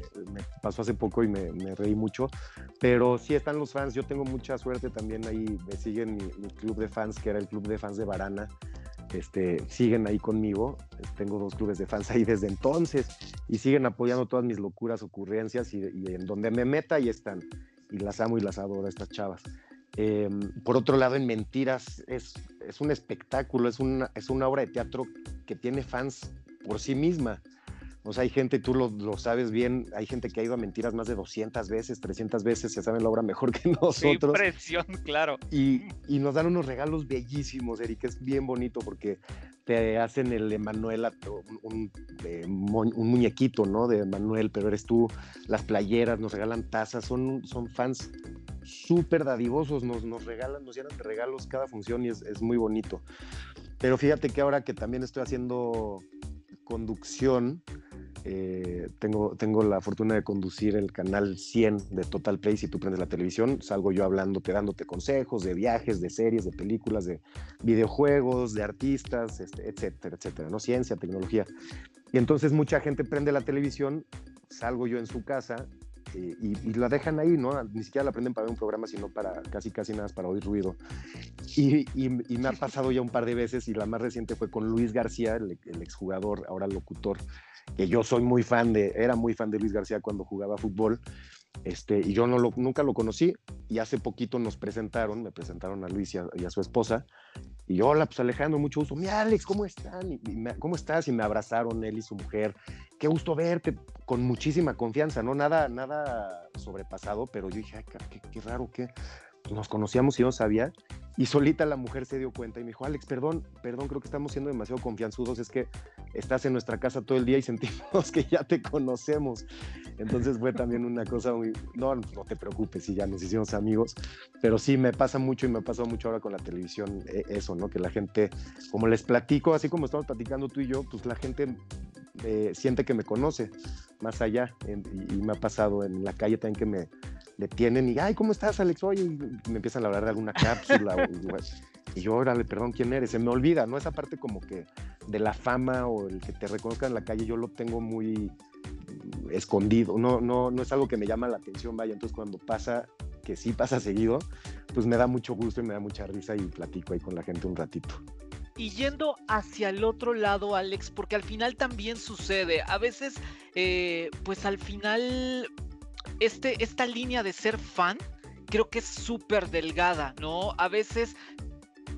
pasó hace poco y me, reí mucho, pero sí están los fans, yo tengo mucha suerte también ahí, me siguen mi, club de fans, que era el club de fans de Varana, este, siguen ahí conmigo, tengo dos clubes de fans ahí desde entonces y siguen apoyando todas mis locuras, ocurrencias y, en donde me meta ahí están. Y las amo y las adoro estas chavas. Em, por otro lado, en Mentiras es, es un espectáculo, es una, es una obra de teatro que tiene fans por sí misma. O sea, hay gente, tú lo, sabes bien, hay gente que ha ido a mentiras más de 200 veces, 300 veces, se sabe la obra mejor que nosotros. Impresión, claro. Y, y, nos dan unos regalos bellísimos, Eric, es bien bonito porque te hacen el Emanuel, un, un, muñequito, ¿no? De Emanuel, pero eres tú, las playeras, nos regalan tazas, son, son fans súper dadivosos, nos, nos regalan, nos llenan de regalos cada función y es, es muy bonito. Pero fíjate que ahora que también estoy haciendo conducción, eh, tengo, tengo la fortuna de conducir el canal 100 de Total Play. Si tú prendes la televisión, salgo yo hablándote, dándote consejos de viajes, de series, de películas, de videojuegos, de artistas, este, etcétera, etcétera, ¿no? Ciencia, tecnología. Y entonces mucha gente prende la televisión, salgo yo en su casa eh, y, la dejan ahí, ¿no? Ni siquiera la prenden para ver un programa, sino para casi, casi nada para oír ruido. Y, y, me ha pasado ya un par de veces y la más reciente fue con Luis García, el, el exjugador, ahora locutor, que yo soy muy fan de, era muy fan de Luis García cuando jugaba fútbol. Este, y yo no lo, nunca lo conocí y hace poquito nos presentaron, me presentaron a Luis y a, su esposa y yo, hola, pues Alejandro, mucho gusto, mi Alex, ¿cómo están? Y, ¿Cómo estás? Y me abrazaron él y su mujer, qué gusto verte, con muchísima confianza, ¿no? Nada, nada sobrepasado, pero yo dije, qué, qué raro, nos conocíamos y no sabía y solita la mujer se dio cuenta y me dijo, Alex, perdón, perdón, creo que estamos siendo demasiado confianzudos, es que estás en nuestra casa todo el día y sentimos que ya te conocemos. Entonces fue también una cosa muy, no, no te preocupes si ya nos hicimos amigos, pero sí me pasa mucho y me ha pasado mucho ahora con la televisión eh, eso, ¿no? Que la gente, como les platico, así como estamos platicando tú y yo, pues la gente eh, siente que me conoce más allá y, me ha pasado en la calle también que me detienen y, ay, ¿cómo estás, Alex? Y me empiezan a hablar de alguna cápsula. y yo, órale, perdón, ¿quién eres? Se me olvida, ¿no? Esa parte como que de la fama o el que te reconozcan en la calle, yo lo tengo muy escondido, no, no, no es algo que me llama la atención, vaya, entonces cuando pasa, que sí pasa seguido, pues me da mucho gusto y me da mucha risa y platico ahí con la gente un ratito. Y yendo hacia el otro lado, Alex, porque al final también sucede, a veces, eh, pues al final, este, esta línea de ser fan, creo que es súper delgada, ¿no? A veces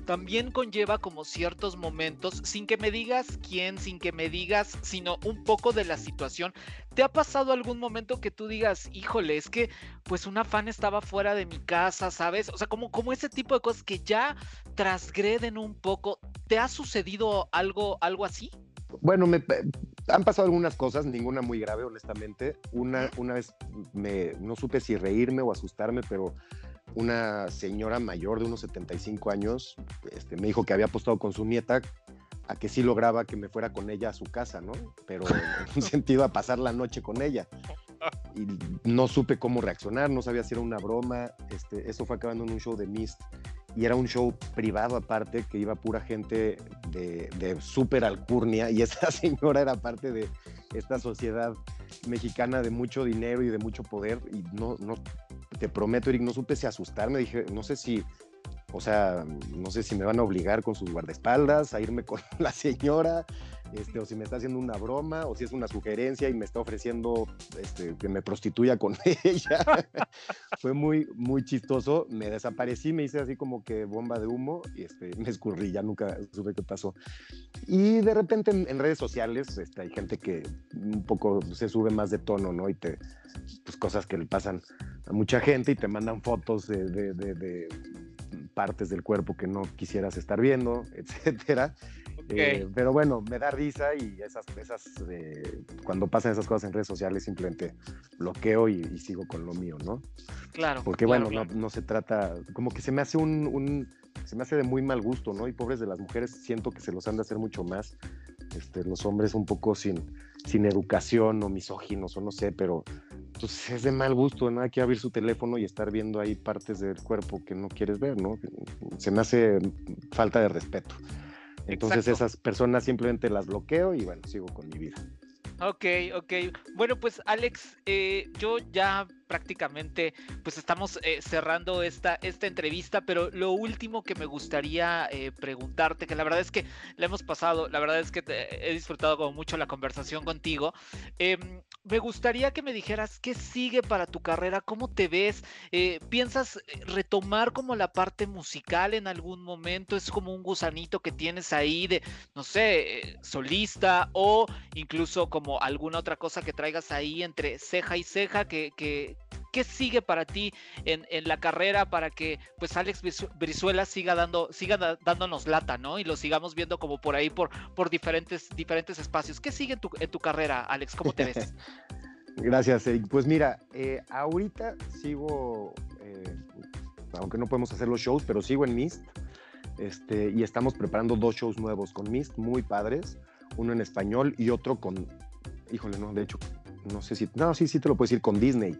también conlleva como ciertos momentos, sin que me digas quién, sin que me digas, sino un poco de la situación. ¿Te ha pasado algún momento que tú digas, híjole, es que pues una fan estaba fuera de mi casa, ¿sabes? O sea, como, como ese tipo de cosas que ya transgreden un poco. ¿Te ha sucedido algo, algo así? Bueno, me, han pasado algunas cosas, ninguna muy grave, honestamente. Una, una vez me, no supe si reírme o asustarme, pero una señora mayor de unos 75 años este, me dijo que había apostado con su nieta a que sí lograba que me fuera con ella a su casa, ¿no? Pero en un sentido a pasar la noche con ella. Y no supe cómo reaccionar, no sabía si era una broma. Este, eso fue acabando en un show de Mist y era un show privado aparte que iba pura gente de, de súper alcurnia y esa señora era parte de esta sociedad mexicana de mucho dinero y de mucho poder y no, no te prometo, Eric, no supe si asustarme, dije, no sé si, o sea, no sé si me van a obligar con sus guardaespaldas a irme con la señora, este, o si me está haciendo una broma, o si es una sugerencia y me está ofreciendo este, que me prostituya con ella. Fue muy, muy chistoso. Me desaparecí, me hice así como que bomba de humo y este, me escurrí, ya nunca supe qué pasó. Y de repente en, redes sociales este, hay gente que un poco se sube más de tono, ¿no? Y te, pues cosas que le pasan a mucha gente y te mandan fotos de, de, de partes del cuerpo que no quisieras estar viendo, etcétera. Eh, pero bueno, me da risa y esas, esas eh, cuando pasan esas cosas en redes sociales simplemente bloqueo y, sigo con lo mío, ¿no? Claro. Porque bueno, No, no, se trata, como que se me hace un, un, se me hace de muy mal gusto, ¿no? Y pobres de las mujeres siento que se los han de hacer mucho más. Este, los hombres un poco sin, sin educación o misóginos o no sé, pero pues es de mal gusto, ¿no? Hay que abrir su teléfono y estar viendo ahí partes del cuerpo que no quieres ver, ¿no? Se me hace falta de respeto. Entonces esas personas simplemente las bloqueo y bueno, sigo con mi vida. Ok, ok. Bueno, pues Alex, eh, yo ya prácticamente pues estamos eh, cerrando esta, esta entrevista, pero lo último que me gustaría eh, preguntarte, que la verdad es que la hemos pasado, la verdad es que he disfrutado como mucho la conversación contigo, em, me gustaría que me dijeras qué sigue para tu carrera, cómo te ves, eh, piensas retomar como la parte musical en algún momento, es como un gusanito que tienes ahí de, no sé, solista o incluso como alguna otra cosa que traigas ahí entre ceja y ceja que, que, ¿Qué sigue para ti en, la carrera para que pues Alex Brizuela siga dando, siga dándonos lata, ¿no? Y lo sigamos viendo como por ahí, por, por diferentes, diferentes espacios. ¿Qué sigue en tu, en tu carrera, Alex? ¿Cómo te ves? Gracias, Eric. Pues mira, eh, ahorita sigo, eh, aunque no podemos hacer los shows, pero sigo en Mist. Este, y estamos preparando dos shows nuevos con Mist, muy padres. Uno en español y otro con, híjole, no, de hecho, no sé si, no, sí, sí te lo puedo decir, con Disney.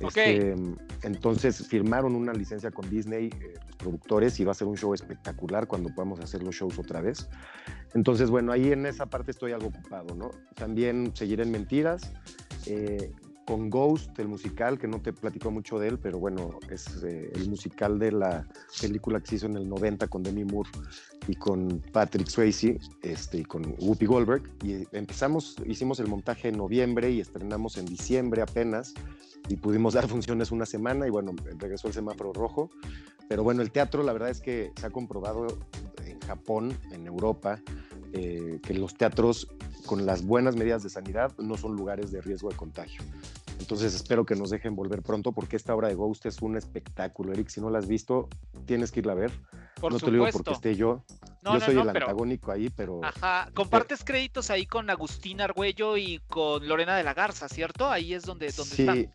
Este, entonces firmaron una licencia con Disney, eh, los productores, y va a ser un show espectacular cuando podamos hacer los shows otra vez. Entonces, bueno, ahí en esa parte estoy algo ocupado, ¿no? También seguiré en Mentiras, eh, con Ghost, el musical, que no te platicó mucho de él, pero bueno, es eh, el musical de la película que se hizo en el 90 con Demi Moore y con Patrick Swayze este, y con Whoopi Goldberg. Y empezamos, hicimos el montaje en noviembre y estrenamos en diciembre apenas y pudimos dar funciones una semana y bueno, regresó el semáforo rojo. Pero bueno, el teatro la verdad es que se ha comprobado en Japón, en Europa, eh, que los teatros con las buenas medidas de sanidad no son lugares de riesgo de contagio. Entonces espero que nos dejen volver pronto porque esta obra de Ghost es un espectáculo. Eric, si no la has visto, tienes que irla a ver. no te lo digo porque esté yo. yo soy el antagónico ahí, pero... Ajá, compartes créditos ahí con Agustín Argüello y con Lorena de la Garza, ¿cierto? Ahí es donde, donde sí,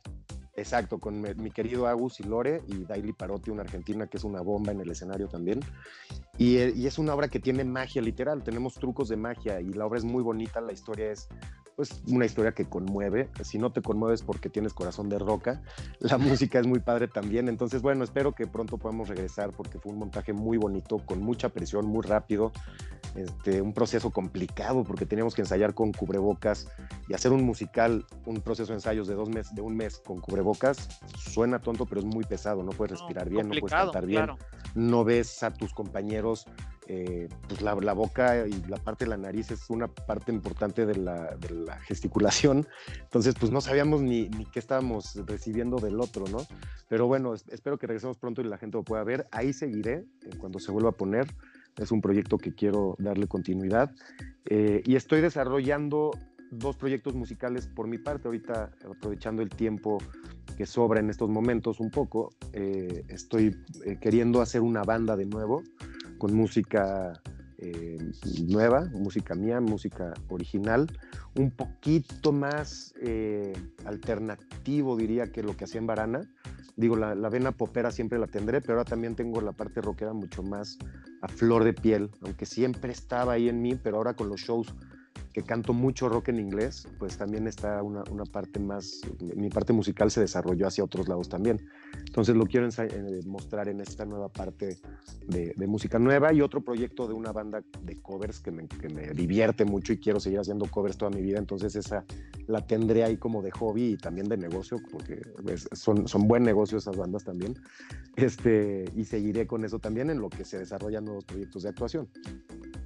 Exacto, con mi, querido Agus y Lore y Daily Parotti, una argentina que es una bomba en el escenario también. Y, y, es una obra que tiene magia literal, tenemos trucos de magia y la obra es muy bonita, la historia es pues una historia que conmueve. Si no te conmueves porque tienes corazón de roca, la música es muy padre también. Entonces, bueno, espero que pronto podamos regresar porque fue un montaje muy bonito, con mucha presión, muy rápido. Este, un proceso complicado porque teníamos que ensayar con cubrebocas y hacer un musical, un proceso de ensayos de dos meses, de un mes con cubrebocas, suena tonto, pero es muy pesado. No puedes respirar bien, no puedes cantar bien, no ves a tus compañeros eh, pues la, boca y la parte de la nariz es una parte importante de la, gesticulación, entonces pues no sabíamos ni, qué estábamos recibiendo del otro, ¿no? Pero bueno, espero que regresemos pronto y la gente lo pueda ver, ahí seguiré cuando se vuelva a poner, es un proyecto que quiero darle continuidad. Eh, y estoy desarrollando dos proyectos musicales por mi parte, ahorita aprovechando el tiempo que sobra en estos momentos un poco, eh, estoy queriendo hacer una banda de nuevo, con música eh, nueva, música mía, música original, un poquito más eh, alternativo diría que lo que hacía en Varana. Digo, la, la, vena popera siempre la tendré, pero ahora también tengo la parte rockera mucho más a flor de piel, aunque siempre estaba ahí en mí, pero ahora con los shows que canto mucho rock en inglés, pues también está una, una, parte más, mi parte musical se desarrolló hacia otros lados también. Entonces lo quiero eh, mostrar en esta nueva parte de, de, música nueva y otro proyecto de una banda de covers que me, que me, divierte mucho y quiero seguir haciendo covers toda mi vida. Entonces esa la tendré ahí como de hobby y también de negocio, porque son, son buen negocio esas bandas también. Este, y seguiré con eso también en lo que se desarrollan nuevos proyectos de actuación.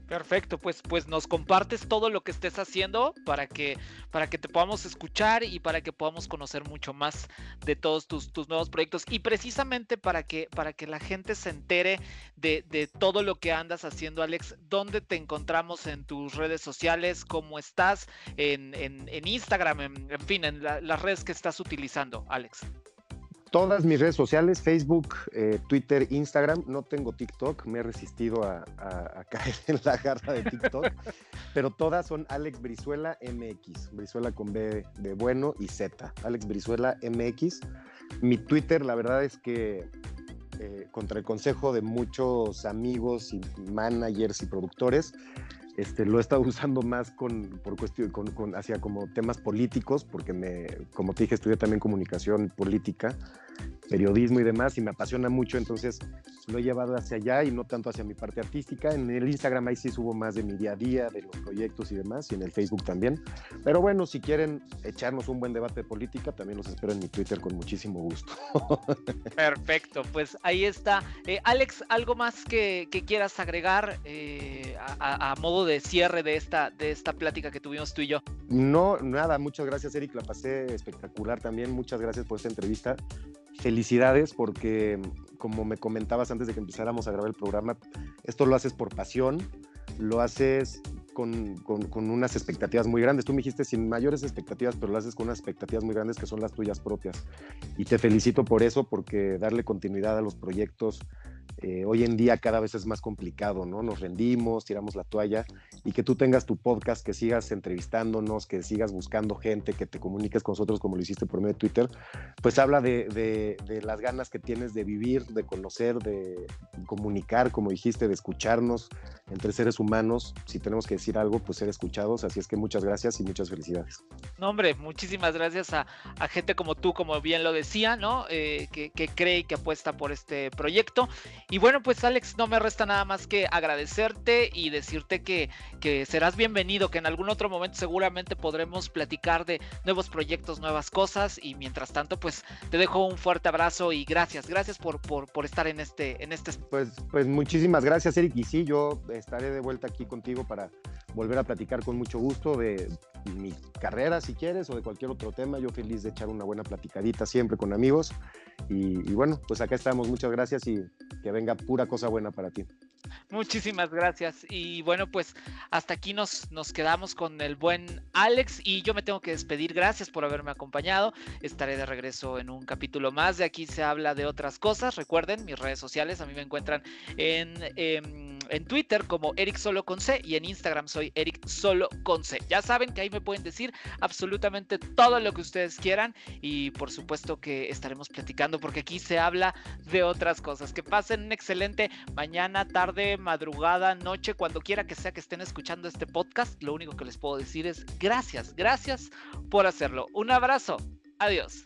Perfecto, pues, pues nos compartes todo lo que estés haciendo para que, para que te podamos escuchar y para que podamos conocer mucho más de todos tus, tus nuevos proyectos y precisamente para que, para que la gente se entere de, de, todo lo que andas haciendo, Alex, ¿dónde te encontramos en tus redes sociales? ¿Cómo estás? En, en, en Instagram, en, en, fin, en la, las redes que estás utilizando, Alex todas mis redes sociales, Facebook, eh, Twitter, Instagram. No tengo TikTok, me he resistido a, a, a, caer en la garra de TikTok, pero todas son Alex Brizuela MX, Brizuela con B de bueno y Z, Alex Brizuela MX. Mi Twitter, la verdad es que eh, contra el consejo de muchos amigos y managers y productores, este, lo he estado usando más con, por cuestión, con, con, hacia como temas políticos, porque me, como te dije, estudié también comunicación política periodismo y demás, y me apasiona mucho, entonces lo he llevado hacia allá y no tanto hacia mi parte artística. En el Instagram ahí sí subo más de mi día a día, de los proyectos y demás, y en el Facebook también. Pero bueno, si quieren echarnos un buen debate de política, también los espero en mi Twitter con muchísimo gusto. Perfecto, pues ahí está. Eh, Alex, ¿algo más que, que quieras agregar eh, a, a, modo de cierre de esta, de esta plática que tuvimos tú y yo? No, nada, muchas gracias Eric, la pasé espectacular también, muchas gracias por esta entrevista felicidades porque, como me comentabas antes de que empezáramos a grabar el programa, esto lo haces por pasión, lo haces con, con, con, unas expectativas muy grandes. Tú me dijiste sin mayores expectativas, pero lo haces con unas expectativas muy grandes que son las tuyas propias. Y te felicito por eso, porque darle continuidad a los proyectos eh, hoy en día cada vez es más complicado, ¿no? Nos rendimos, tiramos la toalla y que tú tengas tu podcast, que sigas entrevistándonos, que sigas buscando gente, que te comuniques con nosotros como lo hiciste por medio de Twitter, pues habla de, de, de las ganas que tienes de vivir, de conocer, de comunicar, como dijiste, de escucharnos entre seres humanos. Si tenemos que decir algo, pues ser escuchados. Así es que muchas gracias y muchas felicidades. No, hombre, muchísimas gracias a, a gente como tú, como bien lo decía, ¿no? Eh, que, que cree y que apuesta por este proyecto. Y bueno, pues Alex, no me resta nada más que agradecerte y decirte que, que serás bienvenido, que en algún otro momento seguramente podremos platicar de nuevos proyectos, nuevas cosas. Y mientras tanto, pues te dejo un fuerte abrazo y gracias, gracias por, por, por estar en este, en este. Pues, pues muchísimas gracias, Eric. Y sí, yo estaré de vuelta aquí contigo para volver a platicar con mucho gusto de mi carrera, si quieres, o de cualquier otro tema. Yo feliz de echar una buena platicadita siempre con amigos. Y, y bueno, pues acá estamos. Muchas gracias y que venga pura cosa buena para ti. Muchísimas gracias. Y bueno, pues hasta aquí nos, nos quedamos con el buen Alex y yo me tengo que despedir. Gracias por haberme acompañado. Estaré de regreso en un capítulo más. De aquí se habla de otras cosas. Recuerden mis redes sociales. A mí me encuentran en, en en Twitter como Eric Solo con C y en Instagram soy Eric Solo con C. Ya saben que ahí me pueden decir absolutamente todo lo que ustedes quieran y por supuesto que estaremos platicando porque aquí se habla de otras cosas. Que pasen un excelente mañana, tarde, madrugada, noche, cuando quiera que sea que estén escuchando este podcast. Lo único que les puedo decir es gracias, gracias por hacerlo. Un abrazo. Adiós.